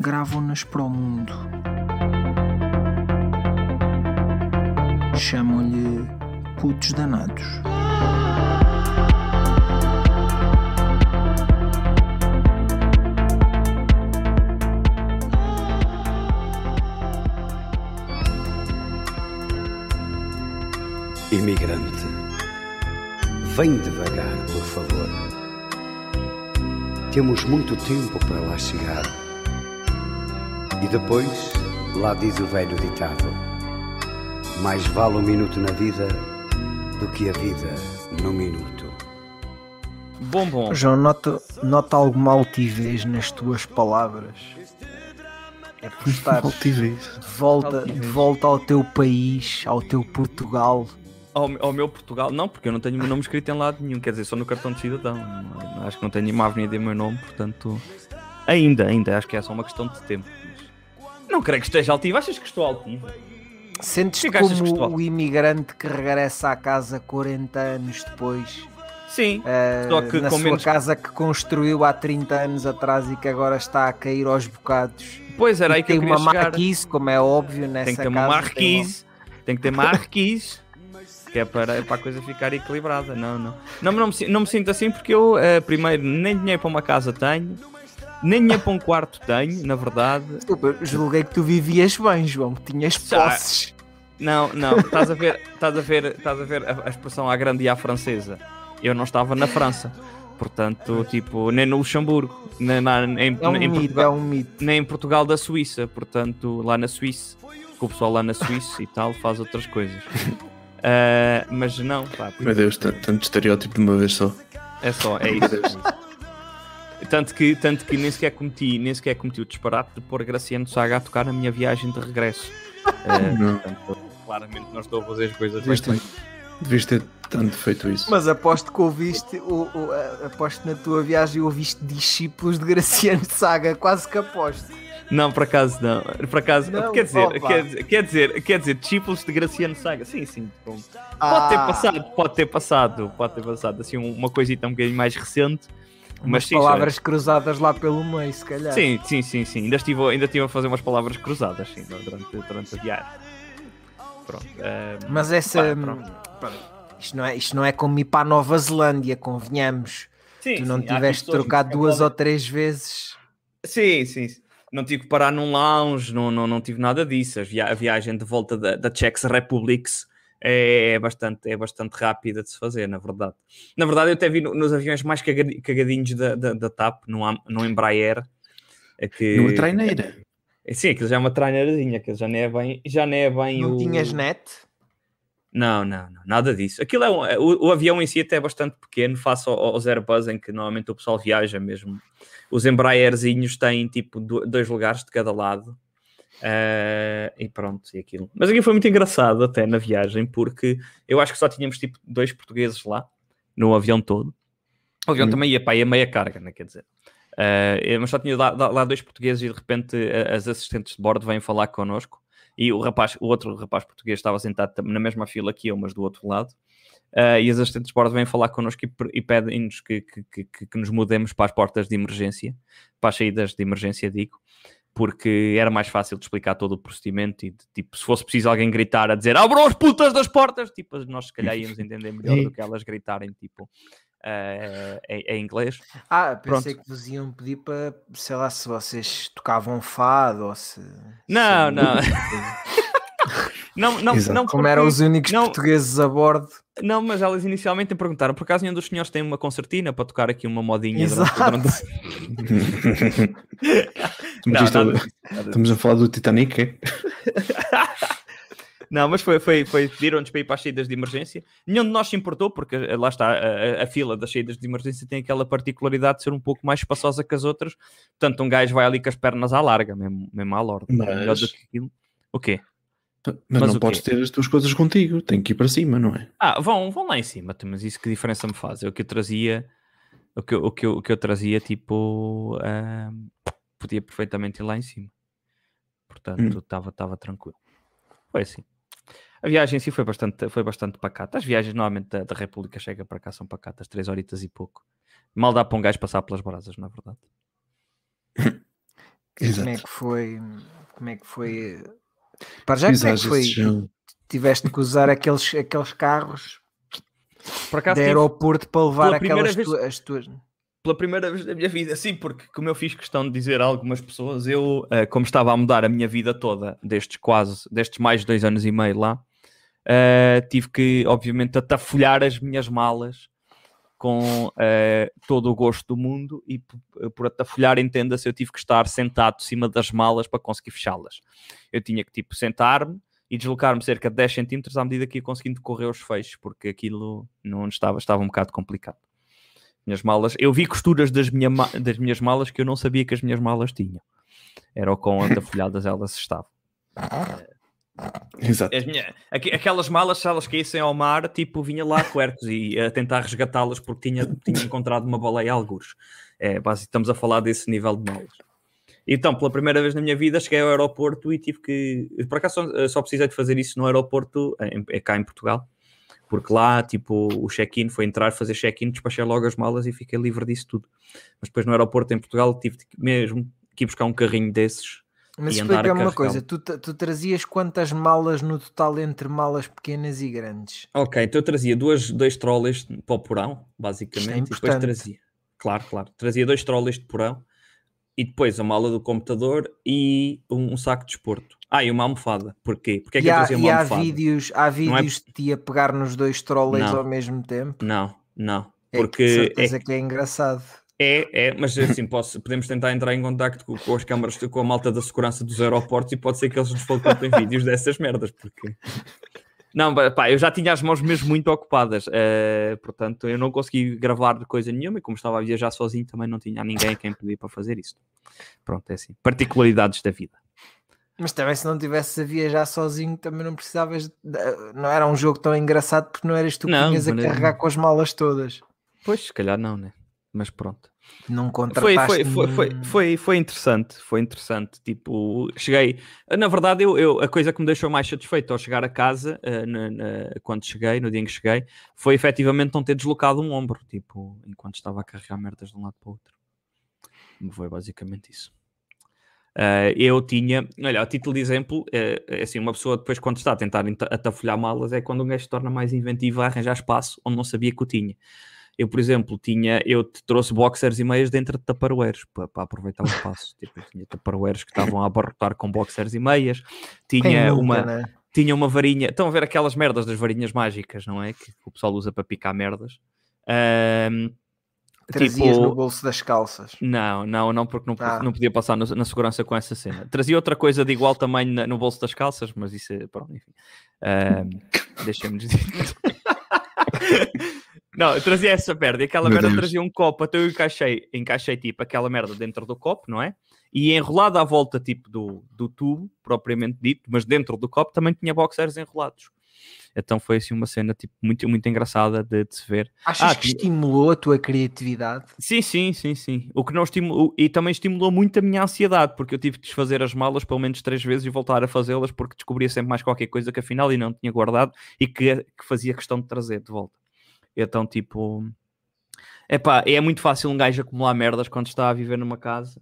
gravam-nas para o mundo. Chamam-lhe putos danados. Imigrante, vem devagar, por favor. Temos muito tempo para lá chegar. E depois, lá diz o velho ditado: mais vale um minuto na vida do que a vida no minuto. Bom, bom. João, nota, nota alguma altivez nas tuas palavras. É por estar Altivez. de volta, de volta ao teu país, ao teu Portugal. Ao, ao meu Portugal, não, porque eu não tenho o meu nome escrito em lado nenhum, quer dizer, só no cartão de cidadão. Acho que não tenho nenhuma avenida em meu nome, portanto. Ainda, ainda, acho que é só uma questão de tempo. Não creio que esteja altivo, achas que estou altivo? Sentes-te O que é como o imigrante que regressa à casa 40 anos depois, Sim, eh, Só que na com sua menos- casa que construiu há 30 anos atrás e que agora está a cair aos bocados. pois era E aí que eu tem queria uma chegar. marquise, como é óbvio, nessa Tem que ter uma marquise, tem que ter marquise, que é para, é para a coisa ficar equilibrada. Não, não. Não, não, me, não me sinto assim porque eu, eh, primeiro, nem dinheiro para uma casa tenho, nem dinheiro para um quarto tenho, na verdade. Desculpa, julguei que tu vivias bem, João, que tinhas posses. Não, não, estás a ver, estás a ver, estás a ver a, a expressão à grande e à francesa. Eu não estava na França, portanto, tipo, nem no Luxemburgo, nem, na, em, É um em mito, Portugal, é um mito. nem em Portugal da Suíça, portanto, lá na Suíça, que o pessoal lá na Suíça e tal faz outras coisas. Ah, mas não, pá, Meu Deus, tanto estereótipo de uma vez só. é só, é isso. Tanto que, tanto que nem sequer cometi, nem sequer cometi o disparate de pôr Graciano Saga a tocar na minha viagem de regresso. Ah, Não. portanto, claramente não estou a fazer as coisas bem Devias ter, feitas. devias ter tanto feito isso. Mas aposto que ouviste, o, o- a- aposto na tua viagem ouviste discípulos de Graciano Saga, quase que aposto. Não, por acaso não. Por acaso, Não, quer, dizer, opa. quer, dizer- quer dizer, quer dizer, discípulos de Graciano Saga. Sim, sim. Pode ter Ah, passado, pode ter passado, pode ter passado. Assim, um- uma coisita um bocadinho mais recente. Umas Mas sim, palavras cruzadas lá pelo meio, se calhar. Sim, sim, sim, sim. Ainda estive, ainda estive a fazer umas palavras cruzadas, sim, durante, durante a viagem. Pronto. eh, Mas essa. pá, hum, pronto. pronto, Isto não, é, isto não é como ir para a Nova Zelândia, convenhamos. Sim, Tu não sim, tiveste trocado duas ou três vezes. Sim, sim. Não tive que parar num lounge, não, não, não tive nada disso. A, via- a viagem de volta da, da Czech Republic é, é bastante, é bastante rápida de se fazer, na verdade. Na verdade, eu até vi no- nos aviões mais cagadi- cagadinhos da, da, da TAP, no, no Embraer. é que, Numa traineira. Sim, aquilo já é uma traineirazinha, aquilo já não é bem, já não é bem Não o... tinhas net? Não, não, não, nada disso. Aquilo é um- é- o, o avião em si até é bastante pequeno, face ao- aos Airbus, em que normalmente o pessoal viaja mesmo. Os Embraerzinhos têm tipo do- dois lugares de cada lado. Eh, e pronto, e aquilo. Mas aqui foi muito engraçado até na viagem, porque eu acho que só tínhamos tipo dois portugueses lá, no avião todo. O avião Hum. também ia para aí a meia carga, né? Quer dizer. Eh, mas só tinha lá, lá- dois portugueses e de repente as assistentes de bordo vêm falar connosco e o rapaz, o outro rapaz português estava sentado na mesma fila que eu, mas do outro lado. eh, e as assistentes de bordo vêm falar connosco e, e pedem-nos que, que, que- que nos mudemos para as portas de emergência, para as saídas de emergência, digo, porque era mais fácil de explicar todo o procedimento e, de, tipo, se fosse preciso alguém gritar a dizer abram as putas das portas, tipo, nós se calhar íamos entender melhor do que elas gritarem, tipo, eh, em, em inglês. Ah, pensei que vos iam pedir para, sei lá, se vocês tocavam fado ou se. Não, se- não. Não, não, Exato. não, Como porque- eram os únicos não- portugueses a bordo. Não, mas elas inicialmente me perguntaram, por acaso nenhum dos senhores tem uma concertina para tocar aqui uma modinha Exato. durante, Não, isto- nada nada Estamos a falar do Titanic, é? Não, mas foi, foi, foi pediram-nos para ir para as saídas de emergência. Nenhum de nós se importou, porque eh, lá está, a, a- fila das saídas de emergência tem aquela particularidade de ser um pouco mais espaçosa que as outras. Portanto, um gajo vai ali com as pernas à larga, mesmo, mesmo à lorda. Mas- Melhor do que aquilo. O quê? Mas, Mas não podes ter as tuas coisas contigo, tem que ir para cima, não é? Ah, vão, vão lá em cima, mas isso que diferença me faz? É o que eu trazia, o que, eu- o que, o que eu trazia, tipo, ah, podia perfeitamente ir lá em cima. Portanto, estava tava tranquilo. Foi assim. A viagem em si foi bastante, foi bastante pacata. As viagens normalmente da, da República Checa para cá são pacatas, três horitas e pouco. Mal dá para um gajo passar pelas brasas, na verdade. Como é que foi? Como é que foi? Para já, como é que foi? Tiveste que usar aqueles, aqueles carros Por acaso, de aeroporto para levar aquelas vez- tu- as tuas. Pela primeira vez na minha vida, sim, porque como eu fiz questão de dizer a algumas pessoas, eu, eh, como estava a mudar a minha vida toda, destes quase, destes mais dois anos e meio lá, eh, tive que, obviamente, atafolhar as minhas malas com eh, todo o gosto do mundo e por atafolhar, entenda-se, eu tive que estar sentado de cima das malas para conseguir fechá-las. Eu tinha que, tipo, sentar-me e deslocar-me cerca de 10 centímetros à medida que ia conseguindo correr os fechos, porque aquilo não estava, estava um bocado complicado minhas malas. Eu vi costuras das, minha das minhas malas que eu não sabia que as minhas malas tinham. Era o quão atafolhadas elas estavam. Exato. Minha- aqu- aquelas malas, se elas caíssem ao mar, tipo, vinha lá quercos e a tentar resgatá-las porque tinha, tinha encontrado uma baleia algures. É, estamos a falar desse nível de malas. Então, pela primeira vez na minha vida, cheguei ao aeroporto e tive que. Por acaso, só, só precisei de fazer isso no aeroporto, em, cá em Portugal, porque lá, tipo, o check-in foi entrar, fazer check-in, despachei logo as malas e fiquei livre disso tudo. Mas depois no aeroporto em Portugal tive mesmo que ir buscar um carrinho desses. Mas explica-me uma coisa: tu, tu trazias quantas malas no total entre malas pequenas e grandes? Ok, então eu trazia duas, dois trolleys para o porão, basicamente, Isto é e depois trazia, claro, claro, trazia dois trolleys de porão e depois a mala do computador e um, um saco de esporto. Ah, e uma almofada. Porquê? Porque é que e eu há, trazia uma há almofada? vídeos, há é- vídeos de ti a pegar nos dois trolleys ao mesmo tempo. Não, não. É Porque é, certeza que é engraçado. é, é, mas assim, posso, podemos tentar entrar em contacto com, com as câmaras, com a malta da segurança dos aeroportos e pode ser que eles nos facultem vídeos dessas merdas, porque... Não, pá, eu já tinha as mãos mesmo muito ocupadas, eh, portanto eu não consegui gravar coisa nenhuma e como estava a viajar sozinho também não tinha ninguém a quem pedir para fazer isso. Pronto, é assim, particularidades da vida. Mas também se não tivesses a viajar sozinho também não precisavas. de- Não era um jogo tão engraçado porque não eras tu que Não, tinhas a carregar com as malas todas. Pois, se calhar não, né? Mas pronto. Não Foi, foi, foi, foi, foi, foi interessante, foi interessante. Tipo, cheguei. Na verdade, eu, eu- a coisa que me deixou mais satisfeito ao chegar a casa, eh, na- na- quando cheguei, no dia em que cheguei, foi efetivamente não ter deslocado um ombro, tipo, enquanto estava a carregar merdas de um lado para o outro. Foi basicamente isso. Eh, eu tinha, olha, a título de exemplo, é assim, uma pessoa depois quando está a tentar enta- atafolhar malas é quando um gajo se torna mais inventivo a arranjar espaço onde não sabia que o tinha. Eu, por exemplo, tinha, eu te trouxe boxers e meias dentro de taparoeiros para, para aproveitar o espaço. tipo, eu tinha taparoeiros que estavam a abarrotar com boxers e meias. Tinha nunca, uma, né? tinha uma varinha. Estão a ver aquelas merdas das varinhas mágicas, não é? Que o pessoal usa para picar merdas. Ahm, Trazias tipo- no bolso das calças. não, não, não, porque não, Ah. não podia passar no- na segurança com essa cena. Trazia outra coisa de igual tamanho na- no bolso das calças, mas isso é. Pronto, enfim. Ahm, Deixa-me dizer. Não, eu trazia essa merda e aquela Meu merda Deus. trazia um copo, então eu encaixei, encaixei tipo aquela merda dentro do copo, não é? E enrolado à volta tipo do, do tubo, propriamente dito, mas dentro do copo também tinha boxers enrolados. Então foi assim uma cena tipo, muito, muito engraçada de, de se ver. Achas Ah, que estimulou a tua criatividade? Sim, sim, sim, sim. O que não estimulou, e também estimulou muito a minha ansiedade, porque eu tive de desfazer as malas pelo menos três vezes e voltar a fazê-las porque descobria sempre mais qualquer coisa que afinal e não tinha guardado e que, que fazia questão de trazer de volta. Então, tipo, epá, é muito fácil um gajo acumular merdas quando está a viver numa casa.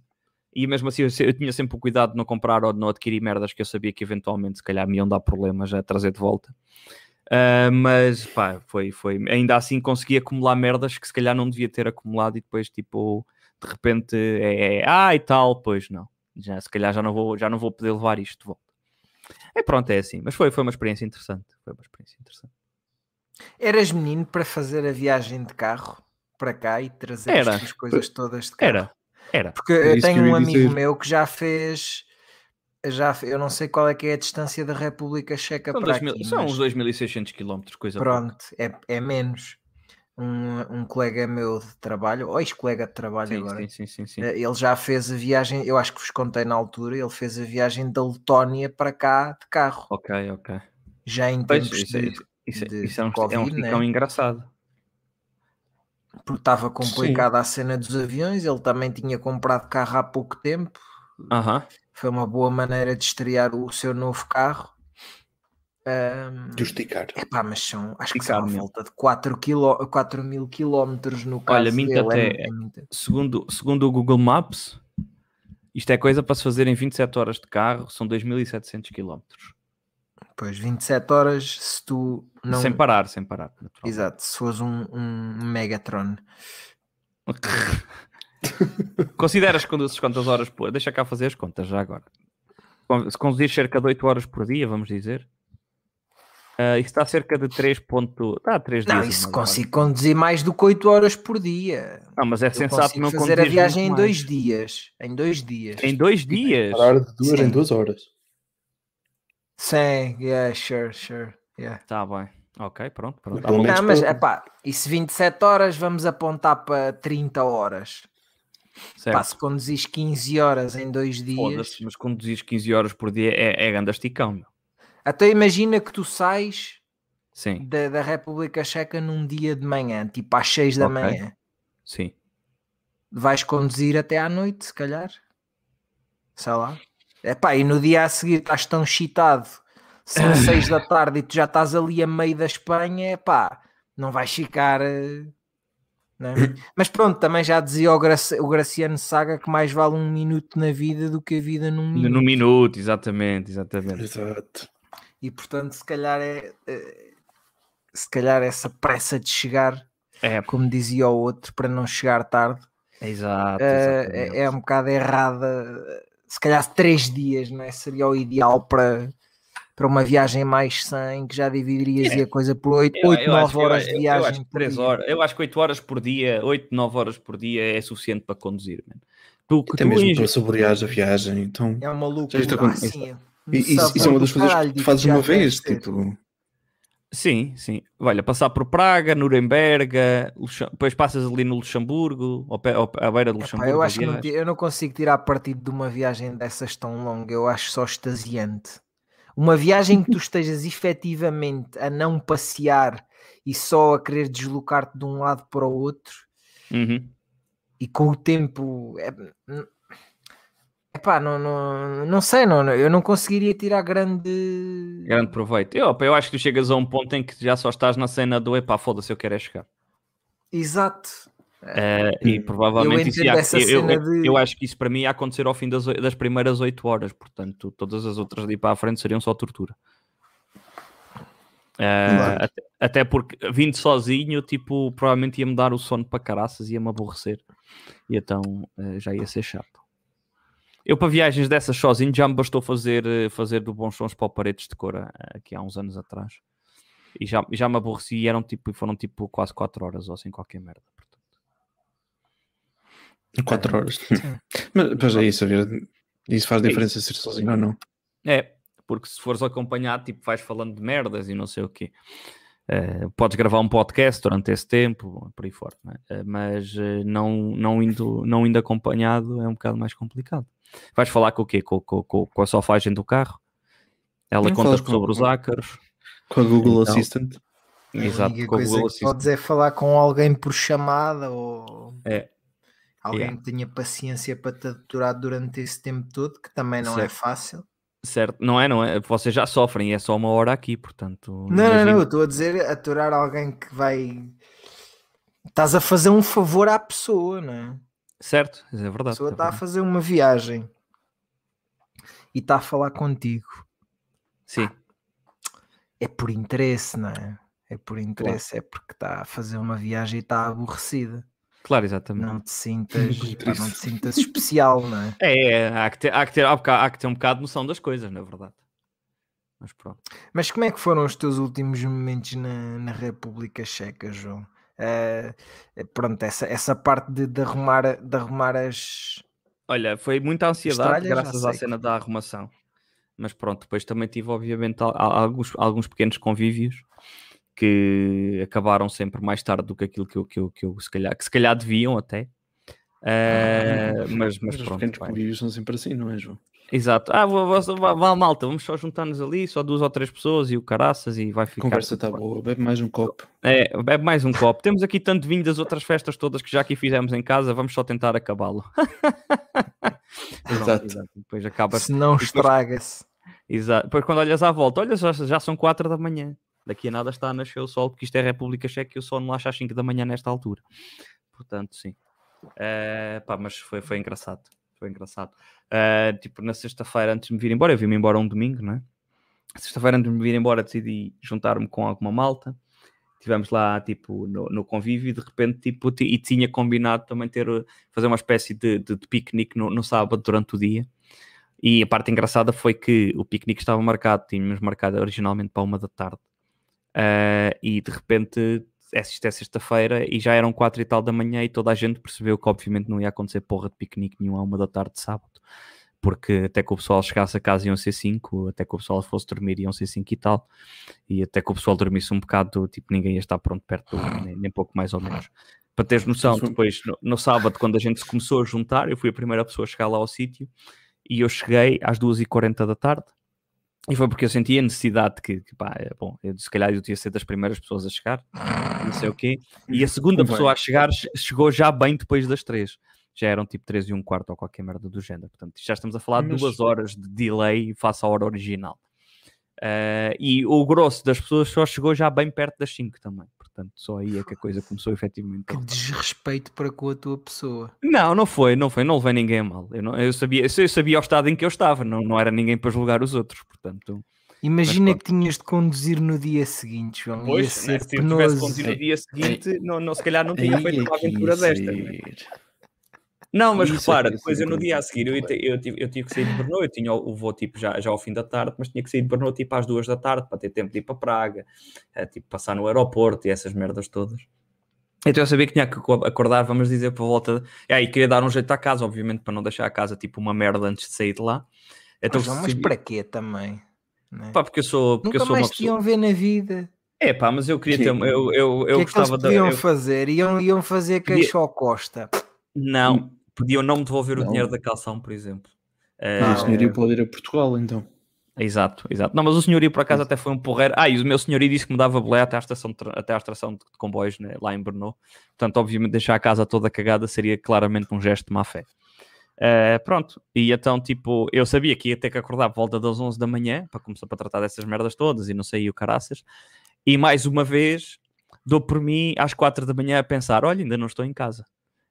E mesmo assim, eu, eu tinha sempre o cuidado de não comprar ou de não adquirir merdas que eu sabia que eventualmente, se calhar, me iam dar problemas a trazer de volta. Ah, mas pá, foi, foi. Ainda assim consegui acumular merdas que se calhar não devia ter acumulado e depois, tipo, de repente é, é ah e tal, pois não. Já, se calhar já não, vou, já não vou poder levar isto de volta. É pronto, é assim. Mas foi, foi uma experiência interessante. Foi uma experiência interessante. Eras menino para fazer a viagem de carro para cá e trazer as coisas todas de carro? Era, era. Porque eu tenho um amigo dizer. meu que já fez já, eu não sei qual é que é a distância da República Checa São, para 2000 aqui, são mas uns 2.600 km, coisa pronto, é, é menos. Um, um colega meu de trabalho, ou ex-colega de trabalho Sim, agora, sim, sim, sim, sim. eh, ele já fez a viagem, eu acho que vos contei na altura, ele fez a viagem da Letónia para cá de carro, Ok, ok. já em Pois, tempos isso, é- de, isso, é- de- isso é um, de é um Covid, né? engraçado. porque estava complicada a cena dos aviões, ele também tinha comprado carro há pouco tempo, Aham. Foi uma boa maneira de estrear o seu novo carro. Ahm, Justificar. epá, mas são, acho que são mesmo. volta de 4, quiló 4 mil quilómetros no caso Olha, dele, é até- é muito. Segundo, segundo o Google Maps, isto é coisa para se fazer em 27 horas de carro, são 2.700 km. Pois, 27 horas se tu não... Sem parar, sem parar. Exato, se fores um, um Megatron. Consideras que conduzes quantas horas por... Deixa cá fazer as contas já agora. Se conduzir cerca de 8 horas por dia, vamos dizer, ah, isso está cerca de 3 ponto... Está a 3 Não, dias. isso consigo conduzir mais do que 8 horas por dia. Não, mas é Eu sensato consigo não fazer a conduzir viagem em muito dois mais. dias. Em dois dias. Em dois dias? Parar de duas Sim. em duas horas. Sim, yeah, sure, sure. Yeah. Está Tá bem. Ok, pronto, pronto. Tá Não, mas para- é pá, e se 27 horas vamos apontar para 30 horas? Certo. Pá, se conduzis 15 horas em dois dias, mas conduzires 15 horas por dia é, é grande esticão, meu. até imagina que tu sais da, da República Checa num dia de manhã, tipo às 6 da Ok. manhã. sim. Vais conduzir até à noite, se calhar. Sei lá. Epá, e no dia a seguir estás tão excitado, são 6 da tarde e tu já estás ali a meio da Espanha, epá, não vais ficar. não é? Mas pronto, também já dizia o, Graci- o Graciano Saga que mais vale um minuto na vida do que a vida num minuto. No minuto, exatamente, exatamente. Exato. E portanto, se calhar é. eh, Se calhar essa pressa de chegar, É, como dizia o outro, para não chegar tarde, exato. eh, é, é um bocado errada. Se calhar três dias não é? seria o ideal para, para uma viagem mais sã, em que já dividirias a coisa por 8, Eu- 8 eu acho 9 que- eu- horas eu- de eu viagem. acho três dia. horas, eu acho que 8 horas por dia, 8, 9 horas por dia é suficiente para conduzir. man. Tu, que Até tu mesmo para saborear a viagem. Então, É uma loucura. Já está com- sim, e- isso, é uma das coisas que tu fazes uma vez. Tipo, Sim, sim. Olha, passar por Praga, Nuremberg, depois passas ali no Luxemburgo, ao pé, ao, à beira do Epá, Luxemburgo. eu acho que não, eu não consigo tirar partido de uma viagem dessas tão longa, eu acho só extasiante. Uma viagem que tu estejas efetivamente a não passear e só a querer deslocar-te de um lado para o outro Uhum. e com o tempo. É, epá, não, não, não sei, não, não- eu não conseguiria tirar grande. Grande proveito. Eu, eu acho que tu chegas a um ponto em que já só estás na cena do epá, foda-se, eu quero é chegar. Exato. Eh, e provavelmente isso entendo ia, eu, eu- de- eu acho que isso para mim ia acontecer ao fim das, das primeiras 8 horas, portanto, todas as outras de ir para a frente seriam só tortura. Claro. até, até porque vindo sozinho, tipo, provavelmente ia-me dar o sono para caraças, ia-me aborrecer, e então eh, já ia ser chato. Eu para viagens dessas sozinho já me bastou fazer, fazer do bons sons para o Paredes de Cora aqui há uns anos atrás. E já, já me aborreci e eram tipo, foram tipo quase 4 horas ou assim qualquer merda. Portanto. quatro horas. Mas, mas é isso, a ver. Isso faz diferença ser sozinho ou não. É, porque se fores acompanhado, tipo, vais falando de merdas e não sei o quê. Eh, podes gravar um podcast durante esse tempo, por aí fora, não é? Eh, mas eh, não, não, indo, não indo acompanhado é um bocado mais complicado. Vais falar com o quê? Com, com, com, com a sofagem do carro? Ela conta sobre os ácaros. Com a Google Então, Assistant. A Exato, única com coisa Google Assistant. podes é falar com alguém por chamada ou É. alguém Yeah. que tenha paciência para te aturar durante esse tempo todo, que também não é Certo. fácil. Certo, não é, não é? Vocês já sofrem, é só uma hora aqui, portanto. Não, não, imagino- não, eu estou a dizer aturar alguém que vai. Estás a fazer um favor à pessoa, não é? Certo, é A verdade. pessoa é está a verdade. fazer uma viagem e está a falar contigo. Sim, É por interesse, não é? É por interesse, é porque está a fazer uma viagem e está aborrecida. Claro, exatamente. Não te sintas, pá, não te sintas especial, não é? É, é, há, que ter, há, que ter, há, que ter um bocado de noção das coisas, na verdade. Mas pronto. Mas como é que foram os teus últimos momentos na, na República Checa, João? Eh, pronto, essa, essa parte de, de arrumar, de arrumar as. Olha, foi muita ansiedade Estralha, já graças à sei que cena da arrumação. mas pronto, depois também tive, obviamente, al- al- alguns, alguns pequenos convívios que acabaram sempre mais tarde do que aquilo que eu, que eu, que eu se, calhar, que se calhar deviam até. Eh, mas, mas Os pronto. convívios são sempre assim, não é, João? Exato. Ah, vou, vou, vá, vá, malta, vamos só juntar-nos ali, só duas ou três pessoas e o caraças e vai A ficar. conversa está boa, bebe mais um copo. É, bebe mais um copo. Temos aqui tanto vinho das outras festas todas que já aqui fizemos em casa, vamos só tentar acabá-lo. Pronto, Exato. Depois acaba. Se não estraga-se. Exato. Depois quando olhas à volta, olha, já, já são quatro da manhã. Daqui a nada está a nascer o sol, porque isto é República Checa e o sol não acha às 5 da manhã nesta altura. Portanto, sim. Eh, pá, mas foi, foi engraçado. Foi engraçado. Eh, tipo, na sexta-feira, antes de me vir embora, eu vim-me embora um domingo, não é? Sexta-feira, antes de me vir embora, decidi juntar-me com alguma malta. Tivemos lá, tipo, no, no convívio e de repente, tipo, ti- e tinha combinado também ter, fazer uma espécie de, de, de piquenique no, no sábado durante o dia. E a parte engraçada foi que o piquenique estava marcado, tínhamos marcado originalmente para uma da tarde. Ah, e de repente, esta é sexta-feira e já eram quatro e tal da manhã e toda a gente percebeu que obviamente não ia acontecer porra de piquenique nenhum à uma da tarde de sábado. Porque até que o pessoal chegasse a casa iam ser cinco, até que o pessoal fosse dormir iam ser cinco e tal. E até que o pessoal dormisse um bocado, tipo, ninguém ia estar pronto perto, do, nem, nem pouco mais ou menos. Para teres noção, depois, no, no sábado, quando a gente se começou a juntar, eu fui a primeira pessoa a chegar lá ao sítio e eu cheguei às 2h40 da tarde e foi porque eu senti a necessidade que, que pá, é, bom, eu, se calhar eu tinha ser das primeiras pessoas a chegar, não sei o quê, e a segunda pessoa a chegar che- chegou já bem depois das três. Já eram tipo 3 e um quarto ou qualquer merda do género. Portanto, já estamos a falar de Mas- duas horas de delay face à hora original. Eh, e o grosso das pessoas só chegou já bem perto das 5 também. Portanto, só aí é que a coisa começou efetivamente a Que desrespeito para com a tua pessoa. não, não foi, não foi, não levei ninguém a mal. Eu, não, eu, sabia, eu sabia o estado em que eu estava, não, não era ninguém para julgar os outros, portanto. Imagina que tinhas de conduzir no dia seguinte, João. ia Pois, ser né, se eu tivesse contido no dia seguinte, não, não, se calhar não tinha Aí feito é uma aventura desta. né? Não, mas Isso é repara, que ia depois eu no dia a seguir eu, eu, tive, eu tive que sair de Brno, eu tinha o, voo tipo já, já ao fim da tarde, mas tinha que sair de Brno tipo às duas da tarde para ter tempo de ir para Praga, eh, tipo passar no aeroporto e essas merdas todas. Então eu sabia que tinha que aco- acordar, vamos dizer, por volta. É, e queria dar um jeito à casa, obviamente, para não deixar a casa tipo uma merda antes de sair de lá. Então, mas sabia- para quê também? né? Pá, porque eu sou, porque Nunca eu sou uma mais te pessoa. iam ver na vida. É pá, mas eu queria ter. Sim. Eu, eu, eu que é que eles gostava de. eu- fazer? Iam, iam fazer queixo ao Costa. Não, podiam não me devolver o Não. dinheiro da calção, por exemplo. Eh, o senhorio pode ir a Portugal, então. Exato, exato. Não, mas o senhorio por acaso até foi um porreiro. Ah, e o meu senhorio disse que me dava boleia até à estação de, até à estação de comboios né, lá em Brno. Portanto, obviamente, deixar a casa toda cagada seria claramente um gesto de má fé. Eh, pronto, e então, tipo, eu sabia que ia ter que acordar por volta das 11 da manhã para começar para tratar dessas merdas todas e não sei, e o caraças. E mais uma vez, dou por mim às 4 da manhã a pensar: olha, ainda não estou em casa.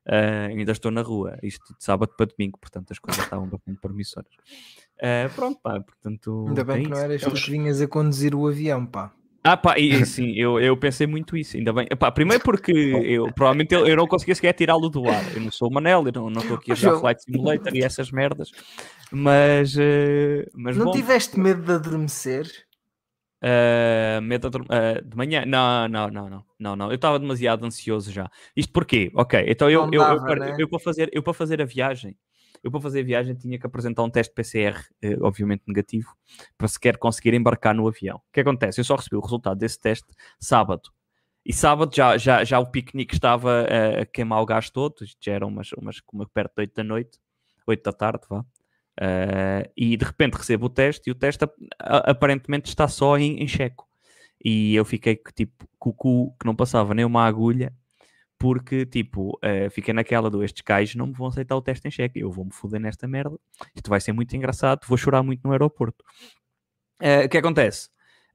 Eh, ainda estou na rua, isto de sábado para domingo, portanto as coisas estavam bastante promissoras. Eh, pronto, pá, portanto. Ainda bem é que não eras tu que vinhas a conduzir o avião, pá. Ah, pá, e sim, eu, eu pensei muito isso, ainda bem. Epá, primeiro porque eu provavelmente eu, eu não conseguia sequer tirá-lo do ar. Eu não sou o Manel, eu não não estou aqui a jogar Flight Simulator e essas merdas. Mas, eh, mas Não bom, tiveste medo de adormecer? Eh, medo de, de manhã? Não, não, não, não, não, não. Eu estava demasiado ansioso já. Isto porquê? Ok, então eu, eu, eu, dava, para- né? eu para fazer, eu para fazer a viagem, eu para fazer a viagem tinha que apresentar um teste PCR, eh, obviamente negativo, para sequer conseguir embarcar no avião. O que acontece? Eu só recebi o resultado desse teste sábado. E sábado já, já, já o piquenique estava eh, a queimar o gás todo, isto já era umas, umas, umas perto de 8 da noite, 8 da tarde, vá. Eh, e de repente recebo o teste e o teste ap- aparentemente está só em, em checo. E eu fiquei que, tipo com o cu que não passava nem uma agulha, porque tipo, eh, fiquei naquela do estes gajos não me vão aceitar o teste em cheque, eu vou-me foder nesta merda, isto vai ser muito engraçado, vou chorar muito no aeroporto. Eh, o que acontece?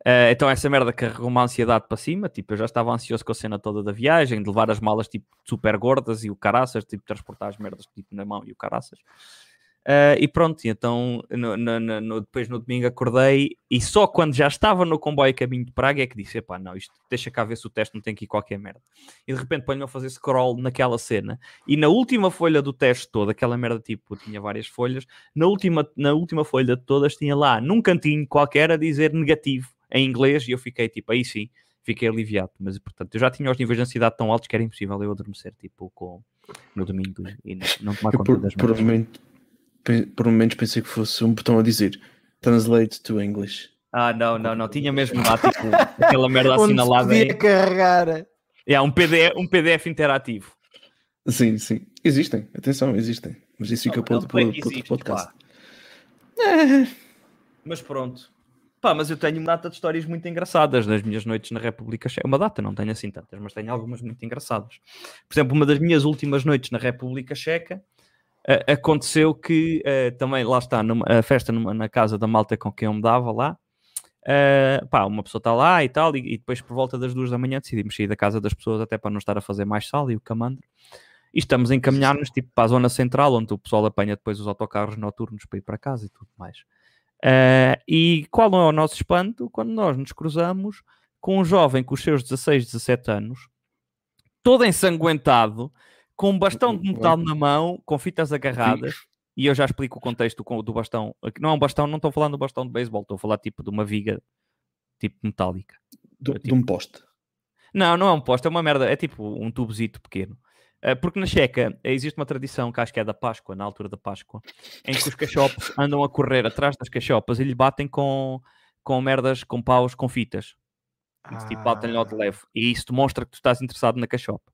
Eh, então essa merda carregou uma ansiedade para cima, tipo, eu já estava ansioso com a cena toda da viagem, de levar as malas tipo super gordas e o caraças, tipo, transportar as merdas tipo na mão e o caraças. Eh, e pronto, então no- no- no- depois no domingo acordei e só quando já estava no comboio caminho de Praga é que disse: epá, não, isto deixa cá ver se o teste não tem aqui qualquer merda. E de repente ponho-me a fazer scroll naquela cena e na última folha do teste toda, aquela merda tipo, tinha várias folhas, na última, na última folha de todas tinha lá num cantinho qualquer a dizer negativo em inglês e eu fiquei tipo, aí sim, fiquei aliviado. Mas portanto, eu já tinha os níveis de ansiedade tão altos que era impossível eu adormecer tipo com, no domingo e não, não tomar conta das merdas. pe- por um momento pensei que fosse um botão a dizer Translate to English. Ah, não, não, não. Tinha mesmo lá, tipo, aquela merda Onde se assinalada podia aí. carregar. É, um PDF, um PDF interativo. Sim, sim. Existem, atenção, existem. Mas isso fica para outro, é existe, podcast. pá. Mas pronto. Pá, mas eu tenho uma data de histórias muito engraçadas nas minhas noites na República Checa. Uma data, não tenho assim tantas, mas tenho algumas muito engraçadas. Por exemplo, uma das minhas últimas noites na República Checa eh, aconteceu que eh, também, lá está, numa, a festa numa- na casa da malta com quem eu me dava lá. eh, pá, uma pessoa está lá e tal, e, e depois por volta das duas da manhã decidimos sair da casa das pessoas até para não estar a fazer mais sal e o camandro. E estamos a encaminhar-nos tipo, para a zona central, onde o pessoal apanha depois os autocarros noturnos para ir para casa e tudo mais. Eh, e qual é o nosso espanto quando nós nos cruzamos com um jovem com os seus 16, 17 anos, todo ensanguentado, com um bastão de metal na mão, com fitas agarradas, e eu já explico o contexto do bastão. Não é um bastão, não estou falando do bastão de beisebol, estou a falar tipo de uma viga tipo metálica. Do- É De um poste. Não, não é um poste, é uma merda, é tipo um tubozito pequeno. Eh, Porque na Checa eh, existe uma tradição que acho que é da Páscoa, na altura da Páscoa, em que os cachopos andam a correr atrás das cachopas e lhe batem com, com merdas, com paus, com fitas. Isso, tipo, batem-lhe ao de leve. E isso demonstra que tu estás interessado na cachopa.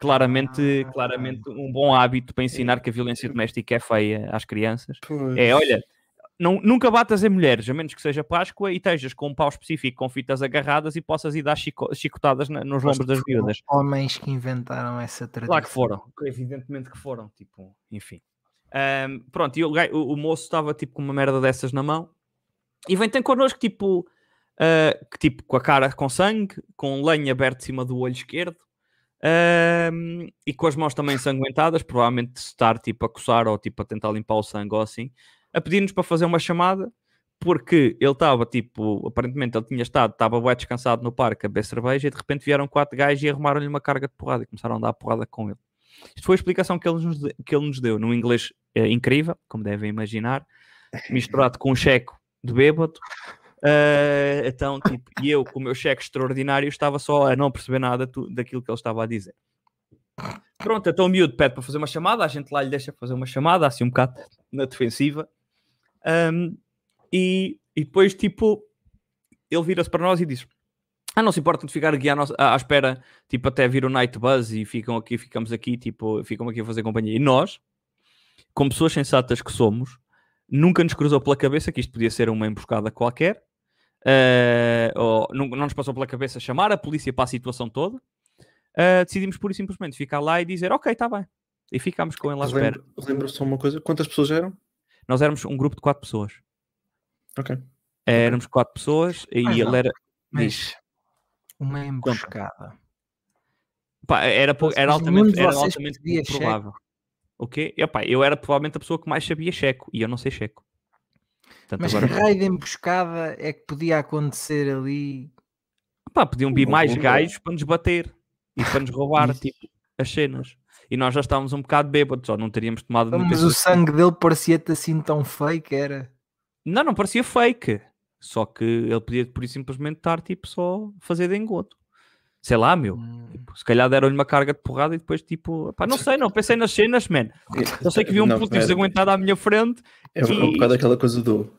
Claramente, Ah. claramente um bom hábito para ensinar que a violência doméstica é feia às crianças. Pois. É, olha, não, nunca batas em mulheres, a menos que seja Páscoa e estejas com um pau específico com fitas agarradas e possas ir dar chico- chicotadas na- nos lombos das miúdas. Homens que inventaram essa tradição. Claro que foram, evidentemente que foram, tipo, enfim. Ahm, pronto, e o, o- o moço estava tipo com uma merda dessas na mão e vem ter connosco, tipo, ah, que, tipo, com a cara com sangue, com lenha aberta de cima do olho esquerdo ahm, e com as mãos também ensanguentadas, provavelmente de estar tipo a coçar ou tipo a tentar limpar o sangue ou assim, a pedir-nos para fazer uma chamada porque ele estava tipo, aparentemente ele tinha estado, estava bem descansado no parque a beber cerveja e de repente vieram quatro gajos e arrumaram-lhe uma carga de porrada e começaram a dar porrada com ele. Isto foi a explicação que ele nos, de- que ele nos deu num inglês eh, incrível, como devem imaginar, misturado com um checo de bêbado. Eh, então, tipo, e eu, com o meu cheque extraordinário, estava só a não perceber nada tu- daquilo que ele estava a dizer. Pronto, então o miúdo pede para fazer uma chamada, a gente lá lhe deixa fazer uma chamada, assim um bocado na defensiva. Ahm, e, e depois, tipo, ele vira-se para nós e diz: Ah, não se importa de ficar aqui à, nossa- à espera, tipo, até vir o night buzz e ficam aqui, ficamos aqui, tipo, ficam aqui a fazer companhia. E nós, como pessoas sensatas que somos, nunca nos cruzou pela cabeça que isto podia ser uma emboscada qualquer. Eh, ou não, não nos passou pela cabeça chamar a polícia para a situação toda. Eh, decidimos pura e simplesmente ficar lá e dizer: Ok, está bem. E ficámos com ele à espera. Relembro, relembro só uma coisa. Quantas pessoas eram? Nós éramos um grupo de quatro pessoas. Ok. Éramos quatro pessoas e Ah, ele não. era. Mas uma emboscada. Pá, era, era altamente, era altamente provável. O quê? E, opá, eu era provavelmente a pessoa que mais sabia checo e eu não sei checo. Portanto, Mas agora, que raio de emboscada é que podia acontecer ali? pá, podiam vir mais gajos para nos bater e para nos roubar tipo, as cenas. E nós já estávamos um bocado bêbados, só não teríamos tomado Mas o sangue dele parecia-te assim tão fake, era? Não, não parecia fake. Só que ele podia por isso simplesmente estar tipo só a fazer de engodo. Sei lá, meu. Hum. Tipo, se calhar deram-lhe uma carga de porrada e depois tipo, pá, não sei, não pensei nas cenas, man. Eu sei que vi um puto desaguentado à minha frente. É um, é um E- bocado aquela coisa do.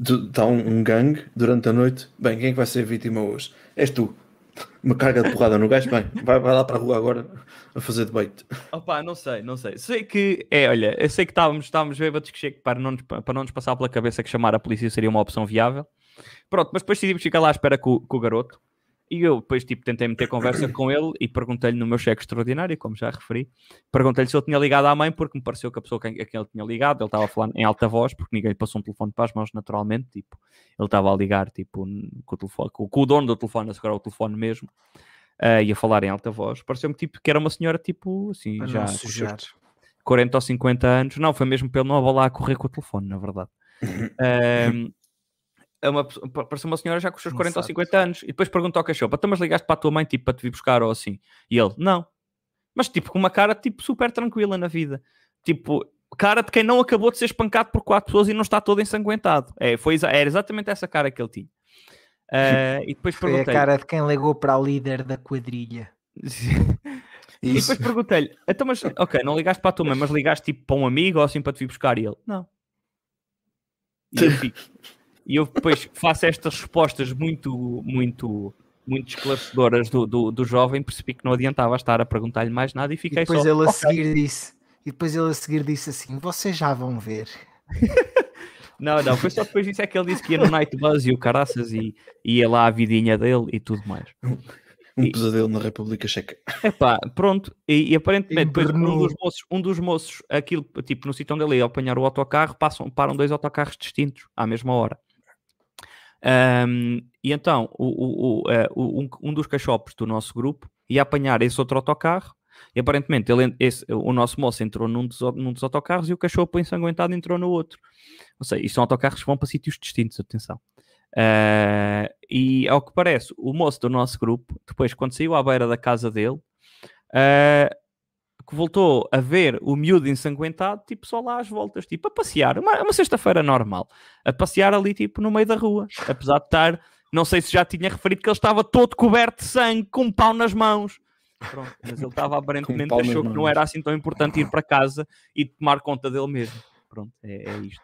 Está um, um gangue durante a noite. Bem, quem é que vai ser vítima hoje? És tu. Uma carga de porrada no gajo. Bem, vai, vai lá para a rua agora a fazer debate. Opá, não sei, não sei. Sei que, é, olha, eu sei que estávamos, estávamos bêbados que chego para não, para não nos passar pela cabeça que chamar a polícia seria uma opção viável. Pronto, mas depois decidimos ficar lá à espera com, com o garoto. E eu depois tipo, tentei meter conversa com ele e perguntei-lhe no meu cheque extraordinário, como já referi, perguntei-lhe se ele tinha ligado à mãe, porque me pareceu que a pessoa a quem, ele tinha ligado, ele estava a falar em alta voz, porque ninguém lhe passou um telefone para as mãos naturalmente, tipo, ele estava a ligar tipo, com, o telefone, com, com o dono do telefone, a segurar o telefone mesmo, eh, e a falar em alta voz. Pareceu-me tipo, que era uma senhora tipo, assim, Para já não com os seus sujar. 40 ou 50 anos. Não, foi mesmo pelo não abalar a correr com o telefone, na verdade. Ahm, é uma, parece uma senhora já com os seus 40 ou Sensato. 50 anos. E depois perguntou ao cachorro: então, mas ligaste para a tua mãe tipo, para te vir buscar ou assim? E ele: não. Mas tipo, com uma cara tipo super tranquila na vida. Tipo, cara de quem não acabou de ser espancado por quatro pessoas e não está todo ensanguentado. É, foi, era exatamente essa cara que ele tinha. Ah, e depois Foi a perguntei. cara de quem ligou para a líder da quadrilha. E depois perguntei-lhe, então, mas, ok, não ligaste para a tua mãe, mas ligaste tipo para um amigo ou assim para te vir buscar? E ele, não. E eu fico, E eu depois faço estas respostas muito, muito, muito esclarecedoras do, do, do jovem, percebi que não adiantava estar a perguntar-lhe mais nada e E fiquei depois só. ele a "Ok." seguir disse. E depois ele a seguir disse assim: vocês já vão ver. Não, não, foi só depois disso é que ele disse que ia no Night Buzz e o caraças e e ia lá a vidinha dele e tudo mais. Um E- pesadelo na República Checa. Epá, pronto, e, e aparentemente Em depois um dos moços, um dos moços, aquilo, tipo, no sítio onde ele ia apanhar o autocarro, passam, param dois autocarros distintos à mesma hora. Ahm, e então, o, o- eh, o- um, um dos cachopos do nosso grupo ia apanhar esse outro autocarro, e aparentemente ele, esse- o nosso moço entrou num dos, num dos autocarros e o cachopo ensanguentado entrou no outro. Ou seja, e são autocarros que vão para sítios distintos, atenção. Ah, e ao que parece, o moço do nosso grupo, depois, quando saiu à beira da casa dele, ah, que voltou a ver o miúdo ensanguentado, tipo, só lá às voltas, tipo, a passear, uma, uma sexta-feira normal, a passear ali, tipo, no meio da rua, apesar de estar, não sei se já tinha referido que ele estava todo coberto de sangue, com um pau nas mãos. Pronto, mas ele estava aparentemente, achou que não era assim tão importante ir para casa e tomar conta dele mesmo. Pronto, é, é isto.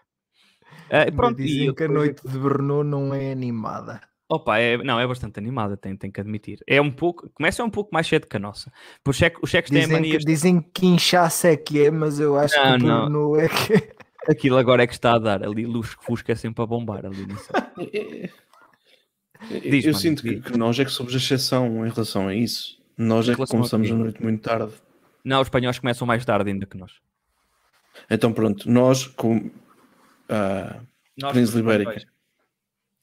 Ainda pronto, e dizem eu que a noite de Brno não é animada. Opa, é, não, é bastante animada, tem, tem que admitir. É um pouco, começa um pouco mais cedo que a nossa. Por cheque, os cheques têm a Dizem mania. que, dizem que inchaço é que é, mas eu acho Não, que não. Brno é que. Aquilo agora é que está a dar. Ali, luz fusca é sempre a bombar ali. Não sei. Diz, eu mano, sinto que, que nós é que somos a exceção em relação a isso. Nós Em é que a começamos a noite muito tarde. Não, os espanhóis começam mais tarde ainda que nós. Então pronto, nós com ah, Nós, Península Ibérica.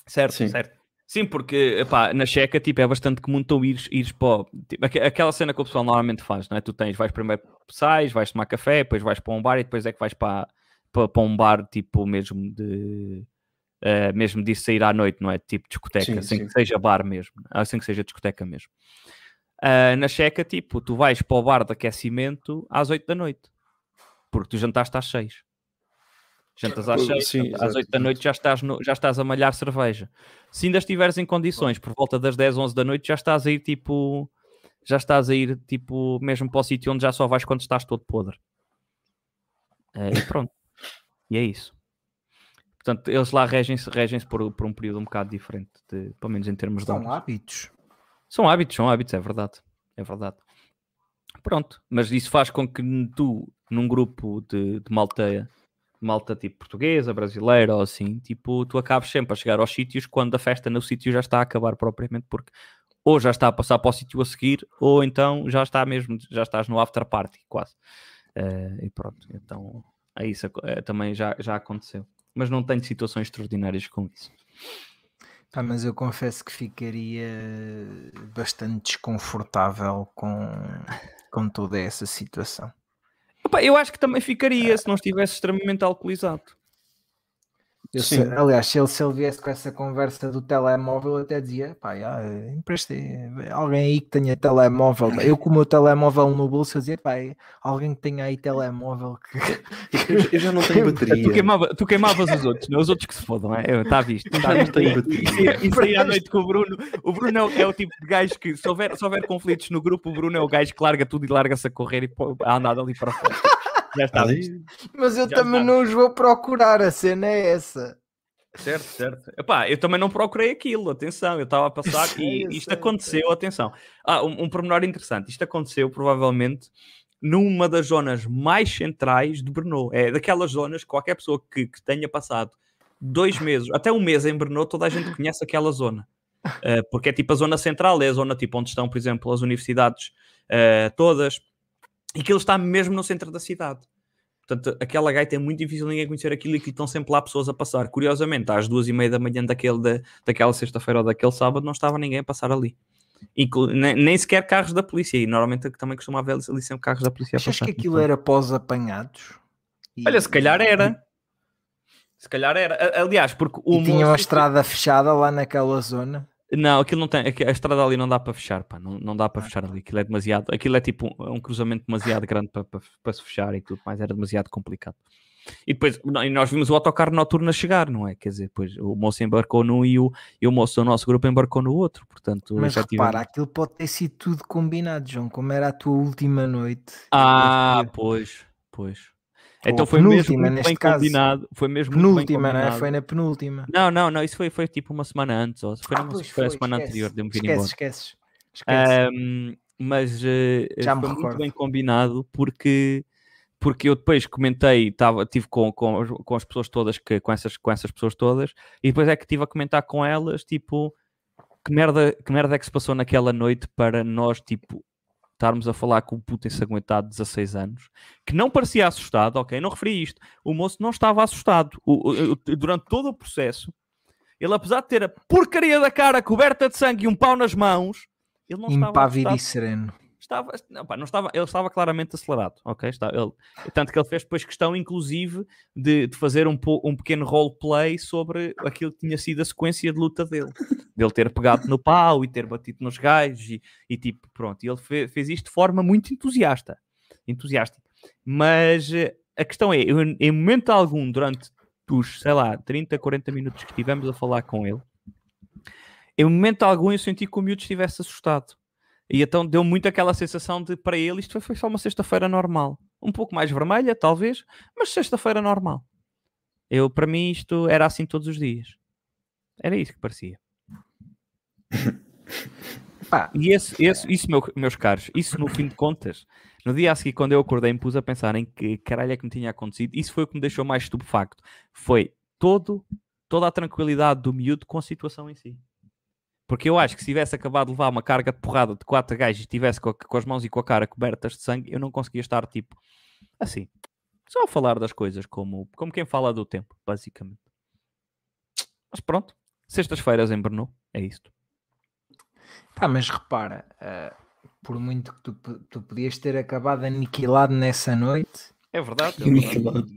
Certo, Sim. certo. Sim, porque epá, na Checa tipo, é bastante comum tu ires, ires para o- tipo, aque- aquela cena que o pessoal normalmente faz, não é? Tu tens, vais primeiro sais, vais tomar café, depois vais para um bar e depois é que vais para, para, para um bar tipo mesmo de eh, mesmo de sair à noite, não é? Tipo discoteca, Sim, sem sim. que seja bar mesmo, assim que seja discoteca mesmo. Ah, na Checa, tipo, tu vais para o bar de aquecimento às 8 da noite, porque tu jantaste às 6. Jantas às 6, sim, às exato, 8 da noite já estás, no- já estás a malhar cerveja. Se ainda estiveres em condições, por volta das 10, 11 da noite, já estás a ir tipo. Já estás a ir tipo mesmo para o sítio onde já só vais quando estás todo podre. Eh, e pronto. e é isso. Portanto, eles lá regem-se regem por, por um período um bocado diferente, de, pelo menos em termos de São hábitos. São hábitos, são hábitos, é verdade. É verdade. Pronto, mas isso faz com que tu, num grupo de, de malta, malta tipo portuguesa, brasileira ou assim, tipo, tu acabes sempre a chegar aos sítios quando a festa no sítio já está a acabar propriamente, porque ou já está a passar para o sítio a seguir, ou então já está mesmo, já estás no after party, quase. Eh, e pronto, então é isso, eh, também já, já aconteceu. Mas não tenho situações extraordinárias com isso. Pá, mas eu confesso que ficaria bastante desconfortável com, com toda essa situação. Opa, eu acho que também ficaria se não estivesse extremamente alcoolizado. Sei- aliás, se ele, se ele viesse com essa conversa do telemóvel, eu até dizia: pá, já, emprestei alguém aí que tenha telemóvel. Eu, com o meu telemóvel no bolso, eu dizia: pá, alguém que tenha aí telemóvel. Que... eu, eu já não tenho bateria. Tu, queimava- tu queimavas os outros, não? Os outros que se fodam, é? Está visto. Não visto. tenho bateria. E, e sair à noite com o Bruno. O Bruno é, o- é o tipo de gajo que, se houver, se houver conflitos no grupo, o Bruno é o gajo que larga tudo e larga-se a correr e pô, a andar ali para fora. Já está. Mas eu Já também sabes. não os vou procurar, a cena é essa. Certo, certo. Epá, eu também não procurei aquilo, atenção, eu estava a passar Sei, e isto sei, aconteceu, atenção. Ah, um, um pormenor interessante, isto aconteceu provavelmente numa das zonas mais centrais de Brno. É daquelas zonas que qualquer pessoa que, que tenha passado dois meses, até um mês em Brno, toda a gente conhece aquela zona. Ah, porque é tipo a zona central, é a zona tipo onde estão, por exemplo, as universidades ah, todas, e aquilo está mesmo no centro da cidade. Portanto, aquela gaita é muito difícil ninguém conhecer aquilo e que estão sempre lá pessoas a passar. Curiosamente, às duas e meia da manhã daquele, da, daquela sexta-feira ou daquele sábado, não estava ninguém a passar ali. Inclu- nem, nem sequer carros da polícia. E normalmente também costuma haver ali sempre carros da polícia a Achas passar. que aquilo era pós-apanhados? E- Olha, se calhar era. Se calhar era. A- Aliás, porque o E tinham a moço- estrada fechada lá naquela zona. Não, aquilo não tem. aqui- A estrada ali não dá para fechar, pá. Não, não dá para fechar ali. Aquilo é demasiado. Aquilo é tipo um, um cruzamento demasiado grande para, para, para se fechar e tudo mais. Era demasiado complicado. E depois não, e nós vimos o autocarro noturno a chegar, não é? Quer dizer, depois o moço embarcou num e o, e o moço do nosso grupo embarcou no outro. Portanto, Mas repara, aquilo pode ter sido tudo combinado, João. Como era a tua última noite. Ah, pois, pois. Então foi mesmo muito bem caso. combinado. Foi mesmo muito Penúltima, é? combinado. Foi na penúltima. Não, não, não, isso foi, foi tipo uma semana antes, ou foi, Ah, numa- pois foi a foi, semana esquece. anterior de eu me vir Esquece. Ahm, mas eh, Já me foi muito recordo. bem combinado porque, porque eu depois comentei, tava, tive com, com, as- com as pessoas todas, que, com, essas, com essas pessoas todas, e depois é que estive a comentar com elas, tipo, que merda, que merda é que se passou naquela noite para nós, tipo, estarmos a falar com o puto ensanguentado de 16 anos, que não parecia assustado, ok? Não referi isto. O moço não estava assustado. O- o- durante todo o processo, ele, apesar de ter a porcaria da cara coberta de sangue e um pau nas mãos, ele não estava Impávido assustado. e sereno. Estava, não, pá, não estava, ele estava claramente acelerado, ok? Está, ele, tanto que ele fez depois questão, inclusive, de, de fazer um, um pequeno roleplay sobre aquilo que tinha sido a sequência de luta dele. Dele ter pegado no pau e ter batido nos gajos e, e tipo, pronto. E ele fe- fez isto de forma muito entusiasta. Entusiástica. Mas eh, a questão é, eu, em momento algum, durante os, sei lá, 30, 40 minutos que estivemos a falar com ele, em momento algum eu senti que o miúdo estivesse assustado. E então deu muito aquela sensação de, para ele, isto foi, só uma sexta-feira normal. Um pouco mais vermelha, talvez, mas sexta-feira normal. Eu, para mim, isto era assim todos os dias. Era isso que parecia. Pá. E esse, esse, isso, meu- meus caros, isso no fim de contas, no dia a seguir, quando eu acordei, me pus a pensar em que caralho é que me tinha acontecido. Isso foi o que me deixou mais estupefacto. Foi todo, toda a tranquilidade do miúdo com a situação em si. Porque eu acho que se tivesse acabado de levar uma carga de porrada de quatro gajos e estivesse com, com as mãos e com a cara cobertas de sangue, eu não conseguia estar tipo assim. Só a falar das coisas como, como quem fala do tempo, basicamente. Mas pronto. Sextas-feiras em Brno, é isto. Pá, mas repara, ah, por muito que tu, tu podias ter acabado aniquilado nessa noite É verdade. Aniquilado.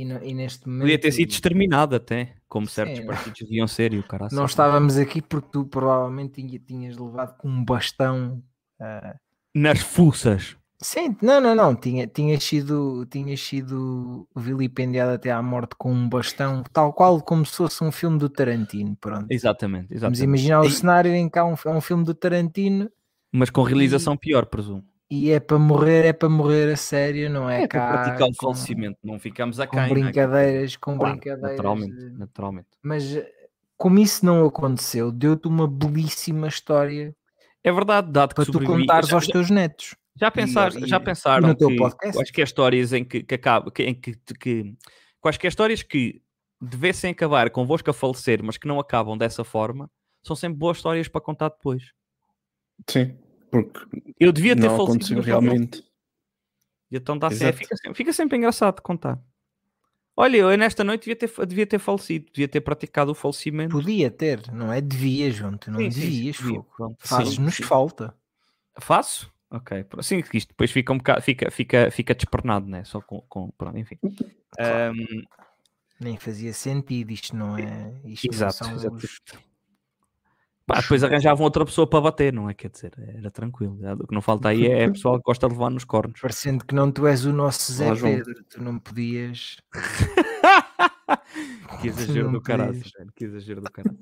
E, no- e neste momento Podia ter sido exterminado até, como certos Sim. partidos deviam ser e o cara não estávamos aqui porque tu provavelmente tinha- tinhas levado com um bastão. ah, nas fuças. Sim, não, não, não. Tinha, tinhas, sido, tinhas sido vilipendiado até à morte com um bastão, tal qual como se fosse um filme do Tarantino. Pronto. Exatamente, Vamos exatamente. imaginar o cenário em que há um, é um filme do Tarantino Mas com realização pior, presumo. E é para morrer, é para morrer a sério, não é, É para cá praticar o falecimento, não ficamos a com quem, brincadeiras, com Claro, brincadeiras. naturalmente, naturalmente. Mas eh, como isso não aconteceu, deu-te uma belíssima história É verdade, dado que para tu contares já, aos teus netos. já, pensaste, e- já pensaram no teu que podcast? quaisquer histórias em que, que acaba, que, em que, que quaisquer histórias que devessem acabar convosco a falecer, mas que não acabam dessa forma, são sempre boas histórias para contar depois. Sim, porque Eu devia ter não falecido. aconteceu não realmente. E então dá sempre, fica, sempre, fica sempre engraçado de contar. Olha, eu nesta noite devia ter, devia ter falecido, devia ter praticado o falecimento. Podia ter, não é? Devia, João, tu não Sim, devias. Sim, Fazes-nos falta. Faço? Ok. Pro- Sim, que isto depois fica um bocado, fica, fica, fica despernado, né? Só com, com pronto, enfim. Claro. Ahm, Nem fazia sentido, isto não é. Isto não exato, são exato. os- Pá, depois arranjavam outra pessoa para bater, não é? Quer dizer, era tranquilo. O que não falta aí é pessoal que gosta de levar nos cornos. Parecendo que não tu és o nosso Zé Olá, João. Pedro, tu não podias. que exagero do caralho, que exagero do caralho.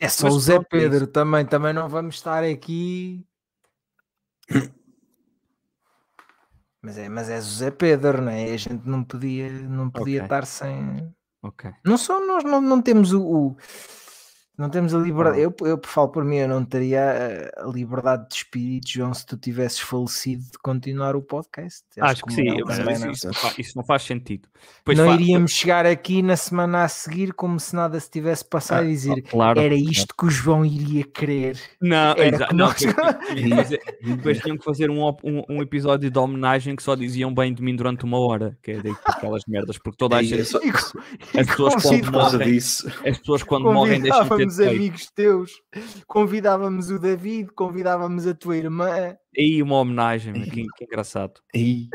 É só Mas o Zé é Pedro também, também não vamos estar aqui. Mas é, mas és o Zé Pedro, não é? A gente não podia, não podia Ok. estar sem. Ok. Não só nós não, não temos o, o- não temos a liberdade. Eu, eu falo por mim, eu não teria a, a liberdade de espírito, João, se tu tivesses falecido de continuar o podcast. Acho que o sim, mas isso, não. isso não fa- isso não faz sentido. Depois não fa- iríamos chegar aqui na semana a seguir como se nada se tivesse passado e dizer Claro, era isto que o João iria querer. Não, Era exa- que não, nós- depois, tinham que fazer, que um, um, um episódio de homenagem que só diziam bem de mim durante uma hora, que é daí que aquelas merdas, porque toda a gente, é só- E as pessoas morrem, as pessoas quando morrem deixam de ter Defeito. amigos teus, convidávamos o David, convidávamos a tua irmã. Aí uma homenagem, que, que engraçado. E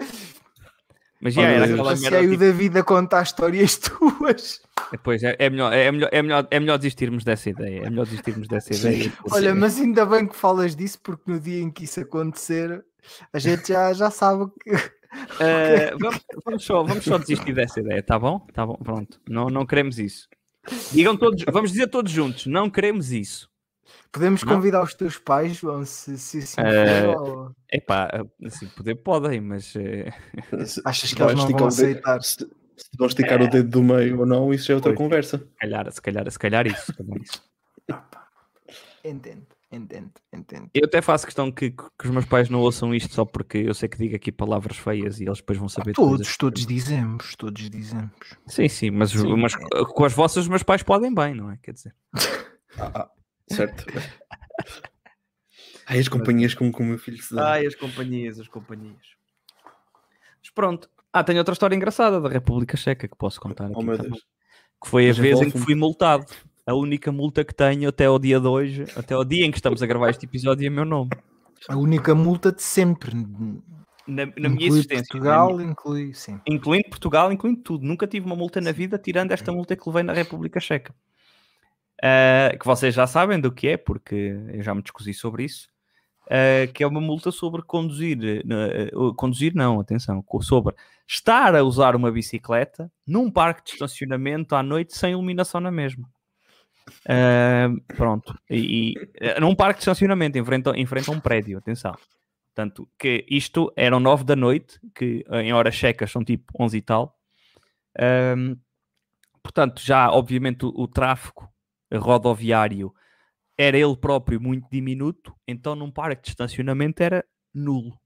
Mas já era aquela merda. aí o Tipo, David a contar histórias tuas. depois é, é, melhor, é, melhor, é, melhor, é melhor desistirmos dessa ideia. É melhor desistirmos dessa ideia. Olha, mas ainda bem que falas disso, porque no dia em que isso acontecer, a gente já, já sabe que. Eh, vamos, vamos só, vamos só desistir dessa ideia, tá bom? Tá bom, pronto. Não, não queremos isso. Digam todos, vamos dizer todos juntos, não queremos isso. Podemos Não? convidar os teus pais, João, se, se assim Eh, for, ou Epá, assim, poder podem, mas eh, achas que eles não vão aceitar? Se, se vão esticar o dedo do meio ou não, isso já é outra Pois. conversa. se calhar, se calhar, se calhar isso. se calhar isso. Entendo, entendo, entendo. Eu até faço questão que, que os meus pais não ouçam isto só porque eu sei que digo aqui palavras feias e eles depois vão saber de Todos, todos dizemos, todos dizemos. Sim, sim, mas, Sim. mas com as vossas os meus pais podem bem, não é? Quer dizer, Ah, ah, certo. Ai, as companhias com, com o meu filho se dão. Ai, as companhias, as companhias. Mas pronto. Ah, tenho outra história engraçada da República Checa que posso contar aqui Oh meu também. Deus. Que foi a Mas vez em que fui multado. A única multa que tenho até ao dia de hoje, até ao dia em que estamos a gravar este episódio, é meu nome. A única multa de sempre. Na, na minha existência. Portugal, minha- inclui, sim. incluindo Portugal, incluindo tudo. Nunca tive uma multa na vida, tirando esta multa que levei na República Checa. Ah, que vocês já sabem do que é, porque eu já me discuti sobre isso. Ah, que é uma multa sobre conduzir, eh, conduzir não, atenção, sobre estar a usar uma bicicleta num parque de estacionamento à noite sem iluminação na mesma. Ah, pronto, e, e, eh, num parque de estacionamento em frente, a- um prédio, atenção. Portanto, que isto eram 9 da noite, que eh, em horas checas são tipo 11 e tal. Ahm, portanto, já obviamente o, o tráfego rodoviário era ele próprio muito diminuto, então num parque de estacionamento era nulo,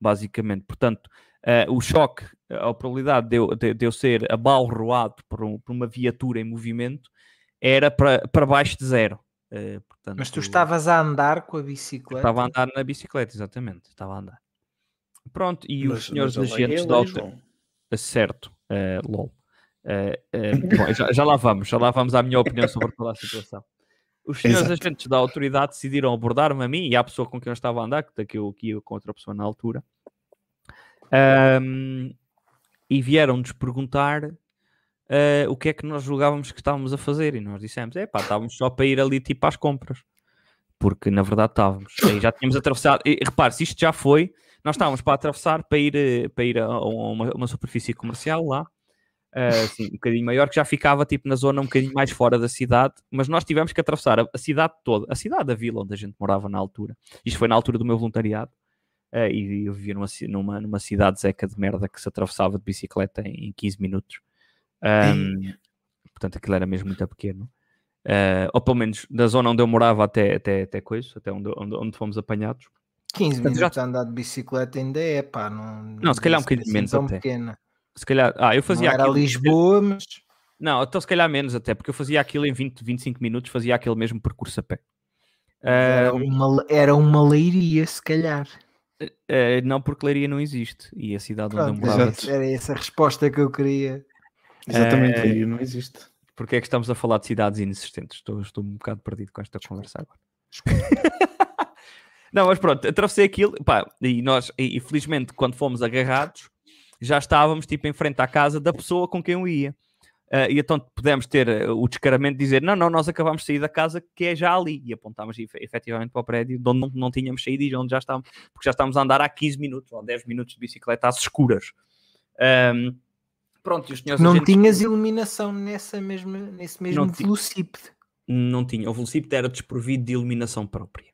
basicamente. Portanto, eh, o choque, a probabilidade de eu, de, de eu ser abalroado por, um- por uma viatura em movimento era para, para baixo de zero. Eh, portanto, Mas tu estavas a andar com a bicicleta. Estava a andar na bicicleta, exatamente. Estava a andar. Pronto, e os Mas- senhores mas agentes da auto... João. Certo, eh, LOL. Eh, eh, bom, já, já lá vamos, já lá vamos à minha opinião sobre toda a situação. Os senhores Exato. agentes da autoridade decidiram abordar-me a mim e à pessoa com quem eu estava a andar, que daqui eu que ia com outra pessoa na altura, ahm, e vieram-nos perguntar eh, o que é que nós julgávamos que estávamos a fazer. E nós dissemos: é pá, estávamos só para ir ali tipo às compras, porque na verdade estávamos. E já tínhamos atravessado. E, repare, se isto já foi, nós estávamos para atravessar para ir, eh, para ir a, uma, uma superfície comercial lá. eh, assim, um bocadinho maior, que já ficava tipo na zona um bocadinho mais fora da cidade, mas nós tivemos que atravessar a, a cidade toda, a cidade da vila onde a gente morava na altura. Isto foi na altura do meu voluntariado, eh, e eu vivia numa, numa, numa cidade zeca de merda que se atravessava de bicicleta em, em 15 minutos. Ahm, portanto, aquilo era mesmo muito pequeno. Eh, ou pelo menos da zona onde eu morava até, até, até coisa, até onde, onde, onde fomos apanhados. 15 Portanto, já- minutos a andar de bicicleta ainda é, pá. Não, Não, se calhar um bocadinho menos tão até. pequena. Se calhar, ah, eu Não fazia era aquilo- Lisboa, mas Não, então se calhar menos até, porque eu fazia aquilo em 20, 25 minutos, fazia aquele mesmo percurso a pé. Eh, era uma, era uma leiria, se calhar. Eh, não, porque Leiria não existe. E a cidade onde eu Pronto, morava. Era essa a resposta que eu queria. Exatamente, Eh, aí não existe. Porque é que estamos a falar de cidades inexistentes? Estou, estou um bocado perdido com esta conversa agora. não, mas pronto, atravessei aquilo, pá, e nós, e, e felizmente, quando fomos agarrados, já estávamos tipo em frente à casa da pessoa com quem eu ia. Ah, e então pudemos ter eh, o descaramento de dizer: não, não, nós acabamos de sair da casa que é já ali. E apontámos efe- efetivamente para o prédio de onde não, não tínhamos saído e de onde já estávamos, porque já estávamos a andar há 15 minutos ou 10 minutos de bicicleta às escuras. Ahm, pronto, e os senhores Não agentes- tinhas iluminação nessa mesma, nesse mesmo Não velocípede. não tinha. O velocípede era desprovido de iluminação própria.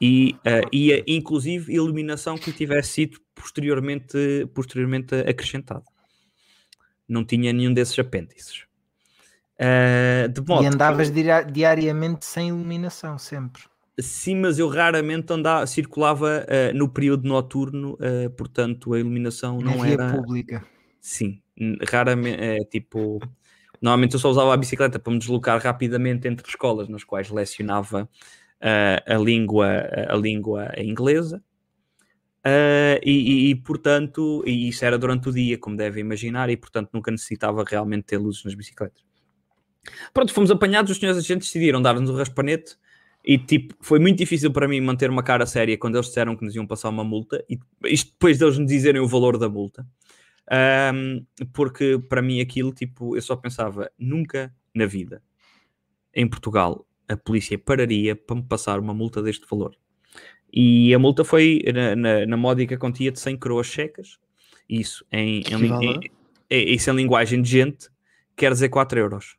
E uh, ia, inclusive, iluminação que tivesse sido posteriormente, posteriormente acrescentada. Não tinha nenhum desses apêndices. Uh, de modo E que- andavas diria- diariamente sem iluminação, sempre. Sim, mas eu raramente andava, circulava uh, no período noturno, uh, portanto a iluminação Na não via era. pública. Sim, raramente, é, tipo, normalmente eu só usava a bicicleta para me deslocar rapidamente entre escolas nas quais lecionava ah, a, língua, a língua inglesa. Ah, e, e- e, portanto, e isso era durante o dia, como devem imaginar, e portanto nunca necessitava realmente ter luzes nas bicicletas. Pronto, fomos apanhados, os senhores agentes decidiram dar-nos o raspanete e tipo, foi muito difícil para mim manter uma cara séria quando eles disseram que nos iam passar uma multa e isto depois deles nos dizerem o valor da multa. Ahm, porque para mim aquilo, tipo, eu só pensava, nunca na vida, em Portugal, a polícia pararia para me passar uma multa deste valor. E a multa foi na, na, na módica quantia de 100 coroas checas, isso em, em, em- em- isso em linguagem de gente, quer dizer 4 euros.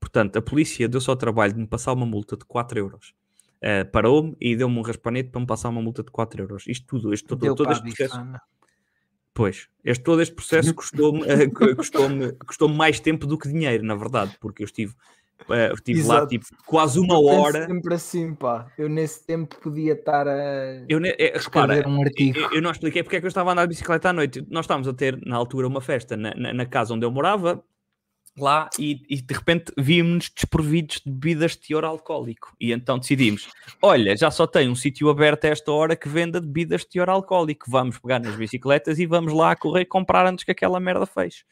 Portanto, a polícia deu só o trabalho de me passar uma multa de 4 euros. Uh, Parou-me e deu-me um raspanete para me passar uma multa de 4 euros. Isto tudo, este, todo, todo este processo. Pois, este, todo este processo custou-me eh, cu- custou-me custou mais tempo do que dinheiro, na verdade, porque eu estive, eh, estive lá tipo, quase uma Eu hora. sempre assim, pá. Eu nesse tempo podia estar a Eu, ne- eh, repara, um artigo. eu, eu não expliquei porque é que eu estava a andar de bicicleta à noite. Nós estávamos a ter, na altura, uma festa na, na- na casa onde eu morava, lá, e, e de repente víamos-nos desprovidos de bebidas de teor alcoólico. E então decidimos: olha, já só tem um sítio aberto a esta hora que venda bebidas de teor alcoólico. Vamos pegar nas bicicletas e vamos lá correr comprar antes que aquela merda feche.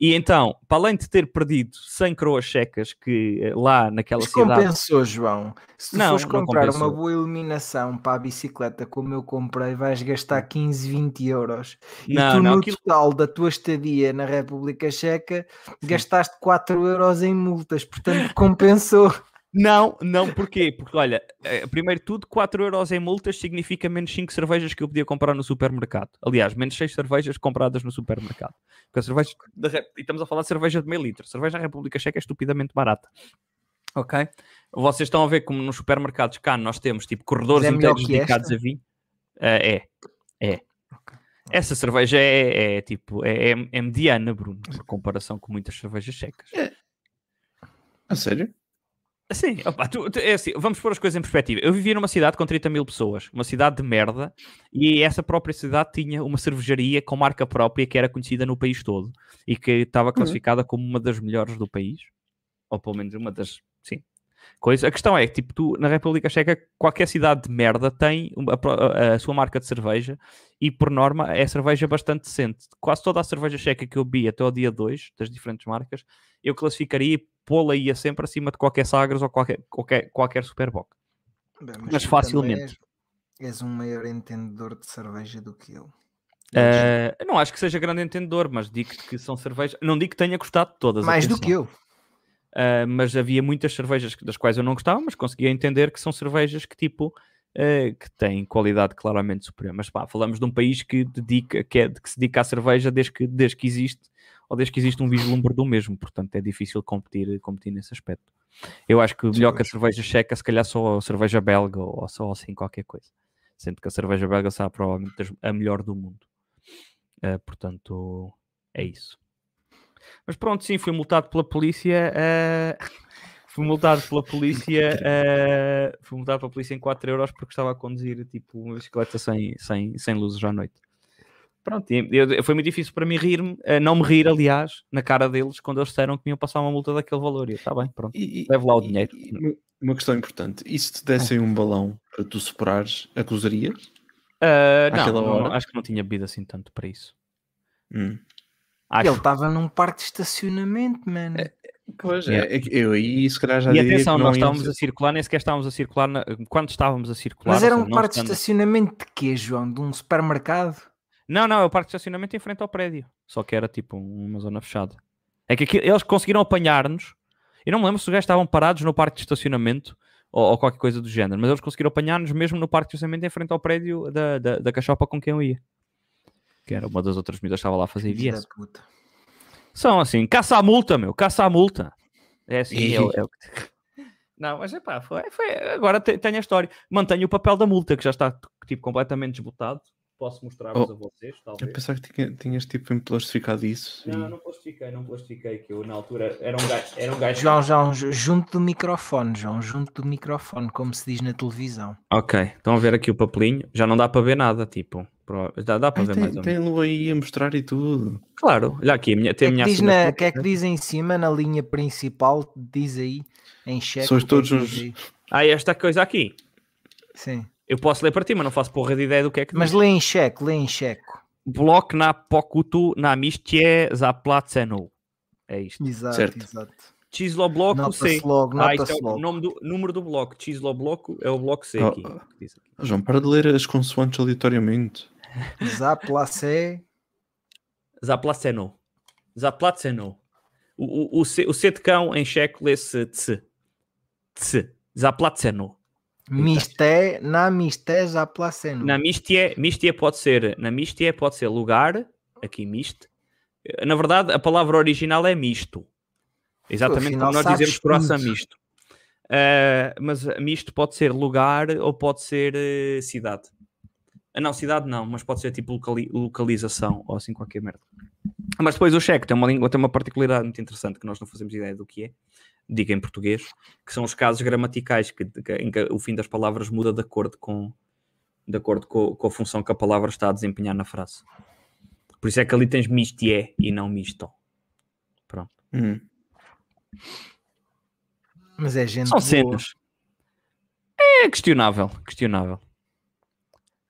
E então, para além de ter perdido 100 coroas checas que eh, lá naquela Mas cidade. compensou, João. Se tu Não, fores não comprar uma compensou. boa iluminação para a bicicleta como eu comprei, vais gastar 15, 20 euros. E Não, tu não, no aquilo- total da tua estadia na República Checa gastaste 4 euros em multas, portanto compensou. Não, não, porquê? Porque, olha, eh, primeiro de tudo, 4 euros em multas significa menos 5 cervejas que eu podia comprar no supermercado. Aliás, menos 6 cervejas compradas no supermercado. Porque a cerveja, da e estamos a falar de cerveja de meio litro. Cerveja na República Checa é estupidamente barata. Ok? Vocês estão a ver como nos supermercados cá nós temos tipo corredores é inteiros dedicados esta? a vinho. Eh, é, é. Essa cerveja é, é, tipo, é, é- é mediana, Bruno, por comparação com muitas cervejas checas. A sério? Sim, opa, tu- tu- é assim, vamos pôr as coisas em perspectiva. Eu vivia numa cidade com 30 mil pessoas, uma cidade de merda, e essa própria cidade tinha uma cervejaria com marca própria que era conhecida no país todo e que estava classificada como uma das melhores do país, ou pelo menos uma das, sim. Coisa. A questão é que, tipo, tu na República Checa, qualquer cidade de merda tem a, a- a sua marca de cerveja e, por norma, é cerveja bastante decente. Quase toda a cerveja checa que eu bebi até ao dia 2, das diferentes marcas, eu classificaria pô-la ia sempre acima de qualquer Sagres ou qualquer, qualquer, qualquer Superboc. Bem, Mas tu facilmente. És, és um maior entendedor de cerveja do que eu. Eu não acho que seja grande entendedor, mas digo que são cervejas. Não digo que tenha gostado de todas. Mais do que eu. Uh, mas havia muitas cervejas das quais eu não gostava, mas conseguia entender que são cervejas que tipo uh, que têm qualidade claramente superior. Mas pá, falamos de um país que dedica, que, é, que se dedica à cerveja desde que, desde que existe, ou desde que existe um vislumbre do mesmo, portanto é difícil competir, competir nesse aspecto. Eu acho que melhor que a cerveja checa, se calhar só a cerveja belga ou só assim qualquer coisa. Sendo que a cerveja belga será provavelmente a melhor do mundo. Uh, portanto, é isso. Mas pronto, sim, fui multado pela polícia. eh, fui multado pela polícia. eh, fui multado pela polícia em 4 euros porque estava a conduzir tipo uma bicicleta sem, sem, sem luzes à noite. Pronto, e eu- foi muito difícil para mim rir-me, eh, não me rir, aliás, na cara deles quando eles disseram que me iam passar uma multa daquele valor. E eu, está bem, pronto. E, Leve lá o dinheiro. e uma- uma questão importante: e se te dessem um balão para tu superares, acusarias? Eh, não, àquela não, hora? acho que não tinha bebido assim tanto para isso. Hum. Acho. Ele estava num parque de estacionamento, mano. Pois Yeah. é, é eu aí se calhar já E atenção, que não nós estávamos ser- a circular, nem sequer estávamos a circular. na- Quando estávamos a circular. Mas era um parque de estacionamento de quê, João? De um supermercado? Não, não, é o parque de estacionamento em frente ao prédio. Só que era tipo uma zona fechada. É que aqui- eles conseguiram apanhar-nos. Eu não me lembro se os gajos estavam parados no parque de estacionamento ou, ou qualquer coisa do género, mas eles conseguiram apanhar-nos mesmo no parque de estacionamento em frente ao prédio da, da, da cachopa com quem eu ia. Que era uma das outras medidas que estava lá a fazer puta. São assim, caça à multa, meu, caça à multa. É assim, Ih. é, o- é o que- Não, mas é pá, foi, foi- agora te- tenho a história. Mantenho o papel da multa, que já está tipo completamente desbotado. Posso mostrar-vos Oh, a vocês, Eu talvez. pensava que tinha- tinhas tipo plastificado isso. e- Não, não plastifiquei, não plastifiquei, que eu na altura era um gajo. Era um gajo... João, João, ju- junto do microfone, João, junto do microfone, como se diz na televisão. Ok, estão a ver aqui o papelinho. Já não dá para ver nada, tipo. Dá, dá para Ai, ver tem, mais ou menos. tem aí a mostrar e tudo. Claro, olha aqui, a minha, tem que, a minha é que diz na- que é que diz em cima, na linha principal, diz aí, em cheque. Sois é todos uns- aí? Ah, esta coisa aqui. Sim. Eu posso ler para ti, mas não faço porra de ideia do que é que Mas diz. lê em cheque, lê em cheque. Blok na pokutu na mistie zaplaceno. É isto. Exato, Certo. exato. Chislo bloco C. Logo, Ah, isto é o nome do, número do bloco. Chislo bloco é o bloco C Oh, aqui. oh. Ah, João, para de ler as consoantes aleatoriamente. Zaplacé, Zaplaceno. Zaplaceno. O, o, o, C, o C de cão em checo lê-se tse. Tse. Zaplaceno. Misté, na misté, zaplaceno. Na mistie, mistie pode ser, na mistie pode ser lugar, aqui miste. Na verdade, a palavra original é misto. Exatamente afinal como nós dizemos croissant misto. Ah, mas misto pode ser lugar ou pode ser eh, cidade. Ah, não, cidade não, mas pode ser tipo locali- localização ou assim qualquer merda. Mas depois o cheque tem uma, língua, tem uma particularidade muito interessante que nós não fazemos ideia do que é, diga em português, que são os casos gramaticais que, que- em que o fim das palavras muda de acordo com, de acordo com, com a função que a palavra está a desempenhar na frase. Por isso é que ali tens mistié e não misto. Pronto. Hum. Mas é gente São cenas. É questionável, questionável.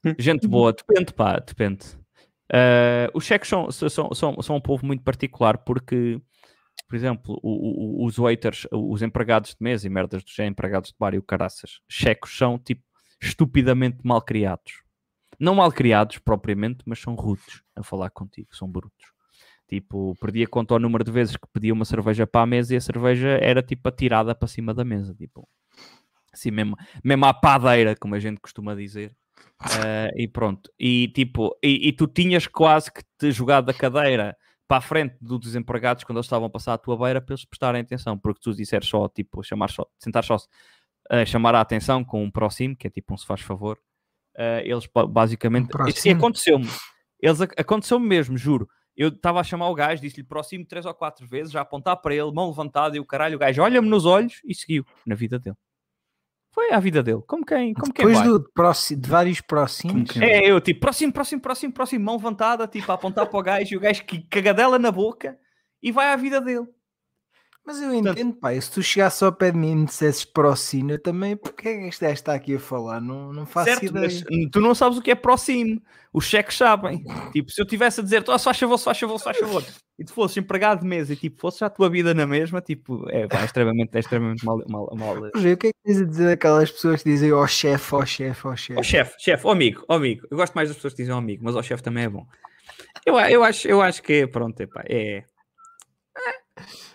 Hum. Gente boa, depende, pá, depende. Ah, os cheques são, são, são, são um povo muito particular porque, por exemplo, o- o- os waiters, os empregados de mesa e merdas dos empregados de bar e o caraças, checos são tipo estupidamente mal criados. Não mal criados propriamente, mas são rudes a falar contigo, são brutos. Tipo, perdia conta ao número de vezes que pedia uma cerveja para a mesa e a cerveja era tipo atirada para cima da mesa, tipo, assim mesmo, mesmo à padeira, como a gente costuma dizer. Ah, e pronto, e tipo, e, e tu tinhas quase que te jogado da cadeira para a frente dos desempregados quando eles estavam a passar à tua beira para eles prestarem atenção, porque tu disseres só, tipo, chamar só, sentar só, ah, chamar a atenção com um próximo, que é tipo um se faz favor, ah, eles ba- basicamente, Um isso aconteceu-me, eles ac- aconteceu-me mesmo, juro. Eu estava a chamar o gajo, disse-lhe próximo três ou quatro vezes, já a apontar para ele, mão levantada, e o caralho, o gajo olha-me nos olhos e seguiu na vida dele. Foi a vida dele, como quem, como quem Depois vai. do, próxi- de vários próximos. Quem É, eu tipo, próximo, próximo, próximo, próximo, mão levantada, tipo, a apontar para o gajo e o gajo que cagadela na boca e vai à vida dele. Mas eu entendo, pá, e se tu chegasses ao pé de mim e me dissesses próximo, eu também, porque é que este gajo está aqui a falar? Não, não faço certo, ideia. mas tu não sabes o que é próximo. Os cheques sabem. Tipo, se eu tivesse a dizer, oh, se faz favor, se faz favor, se faz favor, e tu fosses empregado de mesa e tipo, fosse já a tua vida na mesma, tipo, é, pá, é extremamente, é extremamente mal. mal, mal. Rogério, o que é que tens a dizer aquelas pessoas que dizem ó chefe, ó chefe, ó chefe? Ó chefe, chefe, ó amigo, ó amigo. Eu gosto mais das pessoas que dizem ó amigo, mas ó chefe também é bom. Eu, eu, acho, eu acho que pronto, epá, é. É.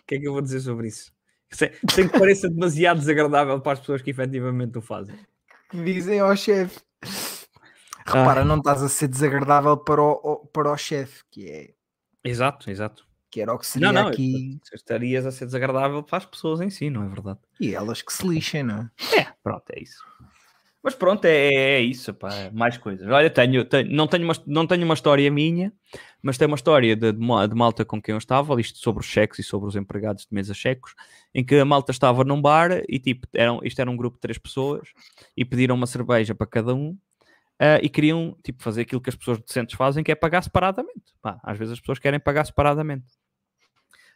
O que é que eu vou dizer sobre isso? Sem, sem que pareça demasiado desagradável para as pessoas que efetivamente o fazem. Que dizem ó chefe. Repara, não estás a ser desagradável para o, para o chefe, que, é, Exato, exato. que era o que seria Não, não, aqui. Estarias a ser desagradável para as pessoas em si, não é verdade? E elas que se lixem, não é? É, pronto, é isso. Mas pronto, é, é isso, pá, mais coisas. Olha, tenho, tenho- não, tenho uma, não tenho uma história minha, mas tenho uma história de, de ma- de malta com quem eu estava, isto sobre os cheques e sobre os empregados de mesa checos, em que a malta estava num bar e tipo, eram, isto era um grupo de três pessoas e pediram uma cerveja para cada um ah, e queriam tipo, fazer aquilo que as pessoas decentes fazem, que é pagar separadamente. Pá, às vezes as pessoas querem pagar separadamente.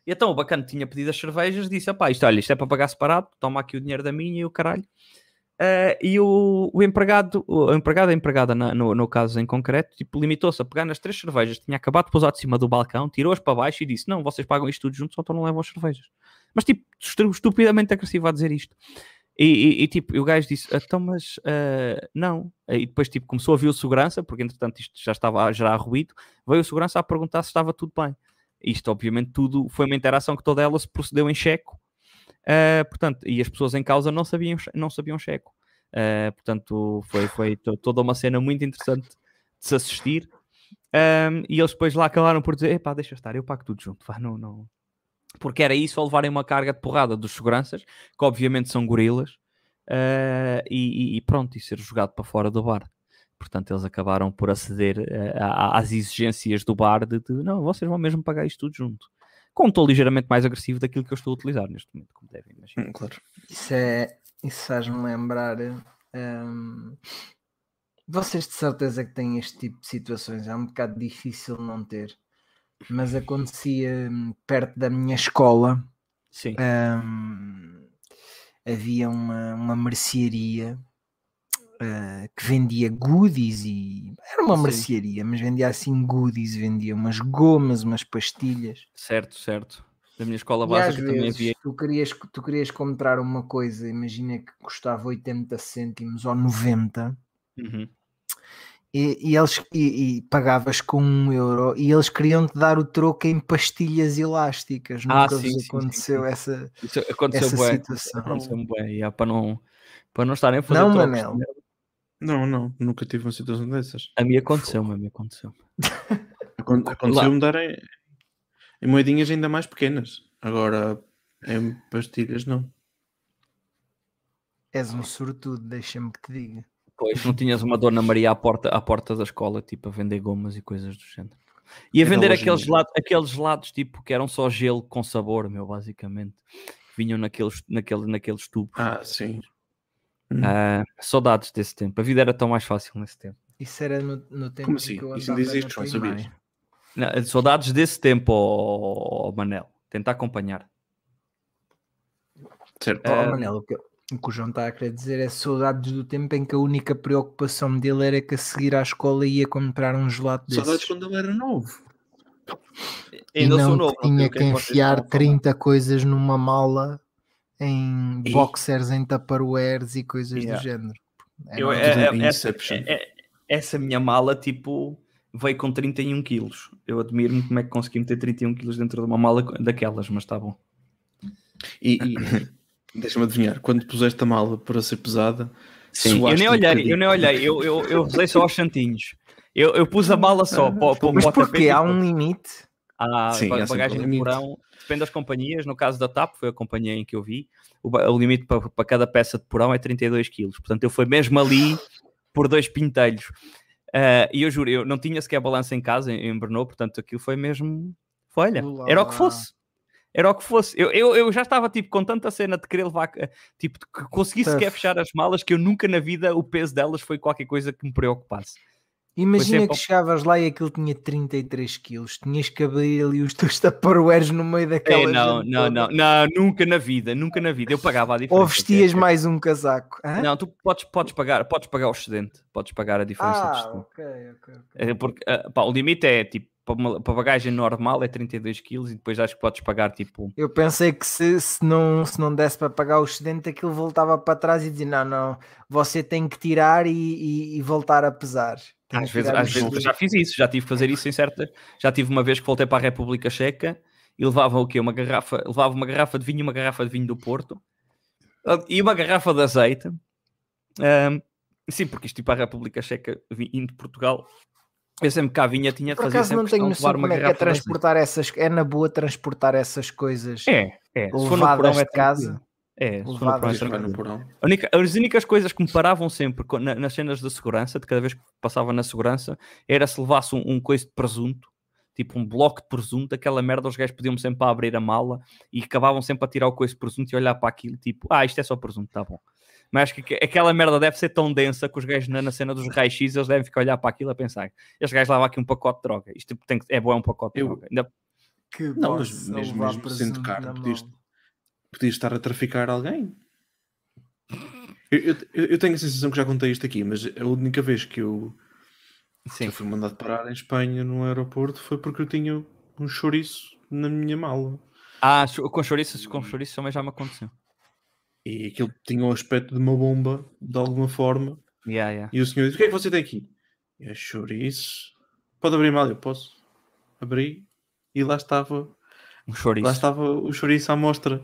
E então o bacana tinha pedido as cervejas, disse: pá, isto, olha, isto é para pagar separado, toma aqui o dinheiro da minha e o caralho. Ah, e o, o empregado, o empregado, a empregada na- no, no caso em concreto, tipo, limitou-se a pegar nas três cervejas, tinha acabado de pousar de cima do balcão, tirou-as para baixo e disse: Não, vocês pagam isto tudo juntos, só então não levam as cervejas. Mas tipo, estu- estupidamente agressivo a dizer isto. E, e- e, tipo, e o gajo disse: Então, mas ah, não. E depois, tipo, começou a vir o segurança, porque entretanto isto já estava a gerar ruído. Veio o segurança a perguntar se estava tudo bem. Isto, obviamente, tudo foi uma interação que toda ela se procedeu em checo. Uh, portanto, e as pessoas em causa não sabiam, não sabiam checo. Uh, portanto, foi, foi to- toda uma cena muito interessante de se assistir. Um, e eles depois lá acabaram por dizer: epá, deixa estar, eu pago tudo junto. Vá, não, não. Porque era isso, ao levarem uma carga de porrada dos seguranças, que obviamente são gorilas, uh, e, e- pronto, e ser jogado para fora do bar. Portanto, eles acabaram por aceder uh, às exigências do bar de, de, não, vocês vão mesmo pagar isto tudo junto. Com um tom ligeiramente mais agressivo daquilo que eu estou a utilizar neste momento, como devem imaginar. Hum, claro. Isso é. Isso faz-me lembrar. hum, vocês de certeza que têm este tipo de situações. É um bocado difícil não ter. Mas acontecia hum, perto da minha escola. Sim. hum, havia uma, uma mercearia ah, que vendia goodies e era uma Sim. mercearia, mas vendia assim goodies, vendia umas gomas, umas pastilhas. Certo, certo. Da minha escola E básica também havia. tu querias, tu querias comprar uma coisa, imagina que custava 80 cêntimos ou 90 Uhum. e, e eles e, e pagavas com um euro e eles queriam te dar o troco em pastilhas elásticas. Ah, Nunca sim, vos sim, sim, aconteceu sim. essa, Isso aconteceu essa bué. situação. Aconteceu e há para não, para não estarem a fazer Não, trocos Manel. Não, não, nunca tive uma situação dessas. A mim aconteceu, a mim aconteceu. Acon- Aconteceu-me darem em moedinhas ainda mais pequenas. Agora, em pastilhas, não. És um sortudo, deixa-me que te diga. Pois, não tinhas uma Dona Maria à porta, à porta da escola, tipo, a vender gomas e coisas do género. E a Então, vender em aqueles, gelados, aqueles gelados, tipo, que eram só gelo com sabor, meu, basicamente. Vinham naqueles, naquele, naqueles tubos. Ah, sim. Ah, saudades desse tempo. A vida era tão mais fácil nesse tempo. Isso era no, no tempo Como assim? que eu Isso ainda existe, na João, sabias? Não, saudades desse tempo, ó, ó, Manel. Tenta acompanhar. Certo. Oh, Manel, o que, o que o João está a querer dizer é saudades do tempo em que a única preocupação dele era que a seguir à escola ia comprar um gelado desses. Saudades quando ele era novo. e Ainda não sou novo, não tinha que que é enfiar estão a falar. 30 coisas numa mala em E- boxers, em tupperwares e coisas Yeah. do género. Era Eu- um- é- é- em essa, é- é- essa minha mala, tipo, veio com 31 quilos. Eu admiro-me como é que consegui meter 31 quilos dentro de uma mala daquelas, mas está bom. E, e deixa-me adivinhar, quando puseste a mala para ser pesada, Sim, eu nem um olhei, bocadinho. eu nem olhei, eu, eu, eu usei só aos santinhos. Eu, eu pus a mala só. para, para, Mas para porquê? e Há um limite? Há Sim, bagagem de porão, depende das companhias. No caso da TAP, foi a companhia em que eu vi. O, o limite para, para cada peça de porão é 32 quilos. Portanto, eu fui mesmo ali por dois pintelhos. Ah, e eu juro, eu não tinha sequer balança em casa, em, em Brno, portanto, aquilo foi mesmo. Foi, olha, Olá. era o que fosse. Era o que fosse. Eu, eu, eu já estava tipo com tanta cena de querer levar, eh, tipo, que consegui Tough. sequer fechar as malas que eu nunca na vida o peso delas foi qualquer coisa que me preocupasse. Imagina que chegavas lá e aquilo tinha 33 quilos. Tinhas que abrir ali os teus tupperwares no meio daquela É, não, não, não, não, nunca na vida, nunca na vida. Eu pagava a diferença. Ou vestias que é- mais um casaco. Não, tu podes, podes, pagar, podes pagar o excedente, podes pagar a diferença de ah, excedente. ok, ok. ok. É Porque, ah, pá, o limite é tipo, para, uma, para bagagem normal é 32 kg e depois acho que podes pagar tipo. Eu pensei que se, se, não, se não desse para pagar o excedente, aquilo voltava para trás e dizia: não, não, você tem que tirar e, e- e voltar a pesar. Às vezes, às vezes eu já fiz isso, já tive que fazer isso em certa. Já tive uma vez que voltei para a República Checa e levava o quê? Uma garrafa, levava uma garrafa de vinho, e uma garrafa de vinho do Porto e uma garrafa de azeite. Ahm, sim, porque isto tipo a República Checa indo de Portugal. Eu sempre cá vinha, tinha de Por fazer acaso não tenho noção como é que é transportar essas. É na boa transportar essas coisas É, é. Se levadas casa. se for no porão, é de Vai única- as únicas coisas que me paravam sempre na- nas cenas de segurança, de cada vez que passava na segurança, era se levasse um, um coice de presunto, tipo um bloco de presunto, aquela merda, os gajos podiam sempre a abrir a mala e acabavam sempre a tirar o coice de presunto e olhar para aquilo, tipo, ah, isto é só presunto, tá bom. Mas acho que que aquela merda deve ser tão densa que os gajos na, na cena dos raios-x eles devem ficar a olhar para aquilo a pensar, este gajo leva aqui um pacote de droga, isto tem que, é bom, é um pacote de Eu- droga. Ainda- Que Não, mas mesmo, mesmo caro, na podias. Podias estar a traficar alguém. Eu, eu- eu- tenho a sensação que já contei isto aqui, mas a única vez que eu, que eu fui mandado parar em Espanha no aeroporto foi porque eu tinha um chouriço na minha mala. Ah, com chouriços, com chouriços também já me aconteceu. E aquilo tinha o aspecto de uma bomba, de alguma forma. Yeah, yeah. E o senhor disse: O que é que você tem aqui? É chouriço. Pode abrir mal? Eu posso. Abri. E lá estava, Um chouriço. lá estava o chouriço à mostra.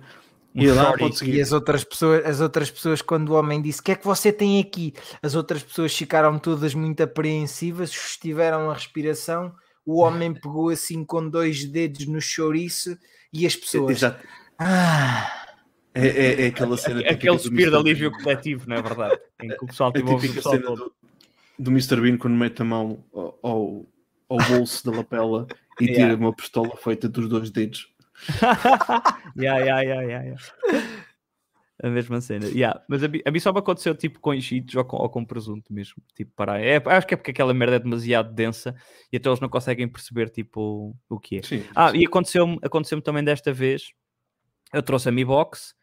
Um E lá E as outras pessoas, as outras pessoas, quando o homem disse: O que é que você tem aqui? As outras pessoas ficaram todas muito apreensivas, estiveram a respiração. O homem pegou assim com dois dedos no chouriço e as pessoas. Exato. Ah, É, é, é aquela cena. típica Aquele suspiro de alívio Bean. coletivo, não é verdade? Em que o pessoal A ouve o típica cena todo. do, do Mr. Bean quando mete a mão ao, ao, bolso da lapela e Yeah. tira uma pistola feita dos dois dedos. yeah, yeah, yeah, yeah, yeah. A mesma cena. Yeah. Mas a mim, a mim só me aconteceu tipo com enchidos ou com, ou com presunto mesmo. Tipo, parar. É, acho que é porque aquela merda é demasiado densa e até eles não conseguem perceber tipo o que é. Sim. Ah, e aconteceu-me aconteceu também desta vez. Eu trouxe a Mi Box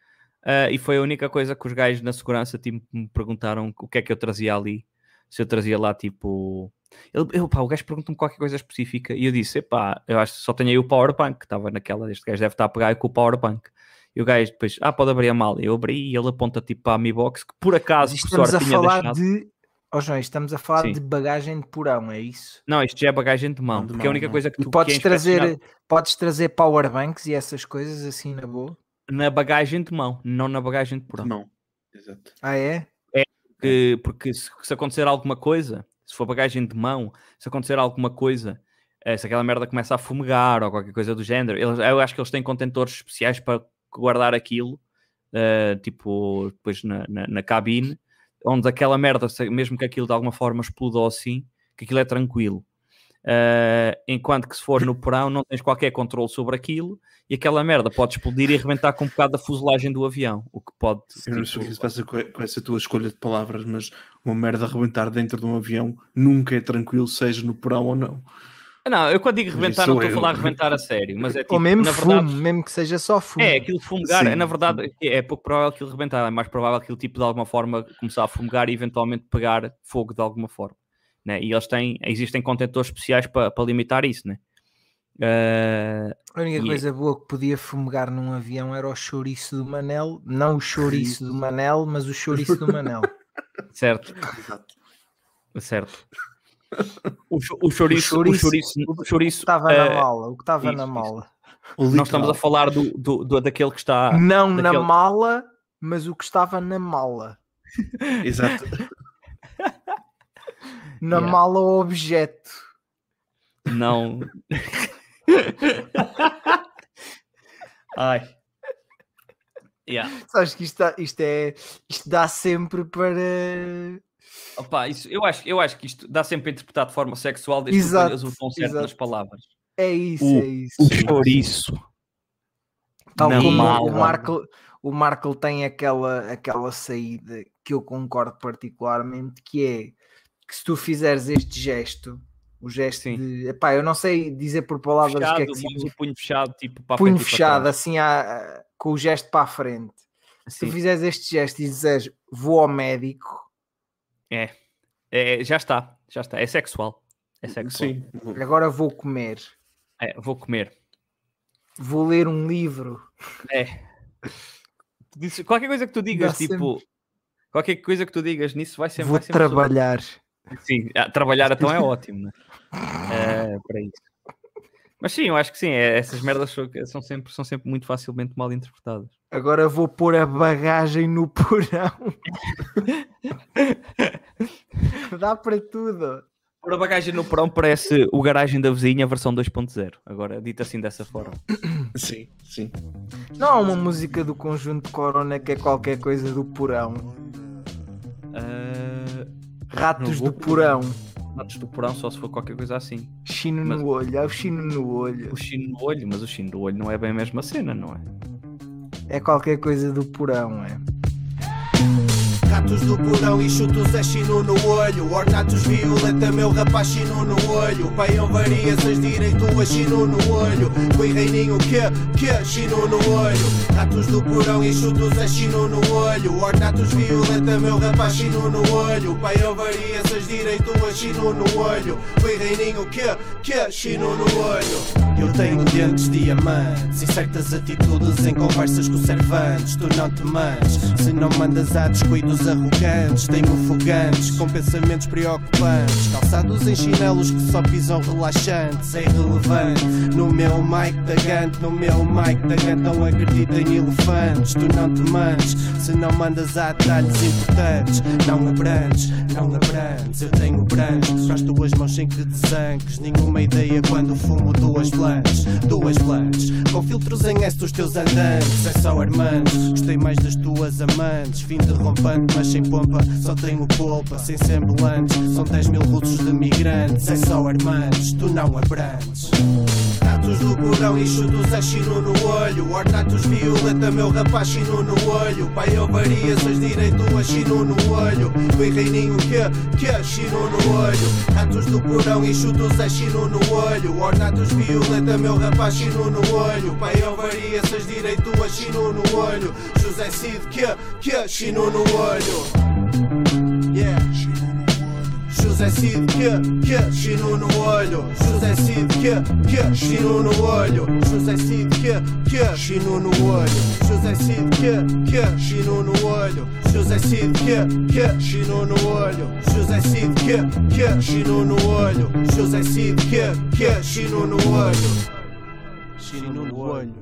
ah, e foi a única coisa que os gajos na segurança tipo, me perguntaram o que é que eu trazia ali. Se eu trazia lá tipo. Ele, eu, pá, o gajo pergunta-me qualquer coisa específica e eu disse: epá, eu acho que só tenho aí o Powerbank. que Estava naquela, este gajo deve estar a pegar com o Powerbank. E o gajo depois, ah, pode abrir a mala. Eu abri e ele aponta tipo para a Mi Box que por acaso, por estamos sorte, a tinha falar deixado. de. Ó João, estamos a falar Sim. de bagagem de porão, é isso? Não, isto já é bagagem de mão, de porque a mão, única não. coisa que E tu podes que é trazer, podes trazer powerbanks e essas coisas assim na boa? na bagagem de mão, não na bagagem de porão. Não. Exato. Ah, é? Que, porque se, se acontecer alguma coisa, se for bagagem de mão, se acontecer alguma coisa eh, se aquela merda começa a fumegar ou qualquer coisa do género, eles, eu acho que eles têm contentores especiais para guardar aquilo, eh, tipo, depois na, na, na cabine, onde aquela merda, mesmo que aquilo de alguma forma exploda ou assim, que aquilo é tranquilo. Eh, enquanto que se for no porão não tens qualquer controle sobre aquilo e aquela merda pode explodir e arrebentar com um bocado da fuselagem do avião, o que pode... Eu não sei o que se passa com, essa tua escolha de palavras, mas uma merda arrebentar dentro de um avião nunca é tranquilo, seja no porão ou não. Não, eu quando digo Mas rebentar isso não estou a falar eu. rebentar a sério, mas é tipo, Ou mesmo na fumo, verdade, mesmo que seja só fumo. É, aquilo fumegar, Sim, na verdade, é pouco provável aquilo rebentar, é mais provável aquilo tipo de alguma forma começar a fumegar e eventualmente pegar fogo de alguma forma. Né? E eles têm, existem contentores especiais para para limitar isso, né? Eh, A única E- coisa boa que podia fumegar num avião era o chouriço do Manel. Não o chouriço do Manel, mas o chouriço do Manel. certo, Exato. certo. O, o chouriço, o chouriço- chouriço, o chouriço, Estava eh, na mala, o que estava isso, na isso. mala. O nós estamos a falar do, do, do- daquele que está. Não na daquele- mala, mas o que estava na mala. Exato. Na Yeah. mala o objeto. Não. Ai. Yeah. Sabes que isto, dá- isto é. Isto dá sempre para. Opa, isso, eu, acho, eu acho que isto dá sempre a interpretar de forma sexual desde que Exato, ponhas o tom certo nas palavras. É isso, O- é isso. O chouriço. Tal na como mala. o Marco, o Marco tem aquela, aquela saída que eu concordo particularmente, que é que se tu fizeres este gesto, o gesto Sim. de epá, eu não sei dizer por palavras o Fechado, que é que mas significa o punho fechado, tipo, para a punho frente para fechado, trás. assim à- com o gesto para a frente. Se tu fizeres este gesto e disseres vou ao médico, É, já está, já está. É sexual. É sexual. Sim. agora vou comer, É, vou comer. vou ler um livro. É. Dizes- Qualquer coisa que tu digas, Dá tipo. Qualquer coisa que tu digas nisso vai sempre. vou vai sempre trabalhar. sobre- Sim, trabalhar então é ótimo, né? É, para isso. Mas sim, eu acho que sim, é- essas merdas são, sempre, são sempre muito facilmente mal interpretadas. Agora vou pôr a bagagem no porão. Dá para tudo. Por a bagagem no porão parece o garagem da vizinha versão 2.0. Agora, dito assim dessa forma. Sim, sim. Não há uma música do conjunto Corona que é qualquer coisa do porão. Ah, Ratos do porão. Ratos do porão, só se for qualquer coisa assim. Chino Mas- no olho. Há o chino no olho. O chino no olho, mas o chino do olho não é bem a mesma cena, não é? É qualquer coisa do porão, é. Ratos do porão e chutos é chino no olho. Ornatos violeta, meu rapaz chino no olho. Paiam variações direito a chino no olho. Foi reininho que, que chino no olho. Ratos do porão e chutos é chino no olho. Ornatos violeta, meu rapaz chino no olho. Paiam variações direito a chino no olho. Foi reininho que, que chino no olho. Eu tenho dentes diamantes E certas atitudes em conversas com servantes. Tu não te manches. Se não mandas a descuidos arrogantes Tenho fogantes com pensamentos preocupantes. Calçados em chinelos que só pisam relaxantes É irrelevante. No meu mic da gante No meu mic da gante Não acredito em elefantes. Tu não te manches Se não mandas a detalhes importantes. Não abrantes, não abrantes Eu tenho brancos Para as tuas mãos sem que desanques Nenhuma ideia quando fumo duas blanches Duas blanches Com filtros em S dos teus andantes É só armantes. Gostei mais das tuas amantes Fim derrompante mas sem pompa Só tenho polpa sem semblantes São 10 mil russos de migrantes É só armantes Tu não abrantes Ratos do porão e chutos a chino no olho. Ornatos violeta, meu rapaz chino no olho. Pai eu variações direito a chino no olho. Foi reininho que, que chino no olho. Ratos do porão e chutos a chino no olho. Ornatos violeta, meu rapaz chino no olho. Pai eu variações direito a chino no olho. José Cid que, que chino no olho José Cid que, que, chino no olho. José Cid que, que, chino no olho. José Cid que, que, chino no olho. José Cid que, que, chino no olho. José Cid que, que, chino no olho. José Cid que, que, chino no olho. José Cid que, que, chino no olho. Chino no olho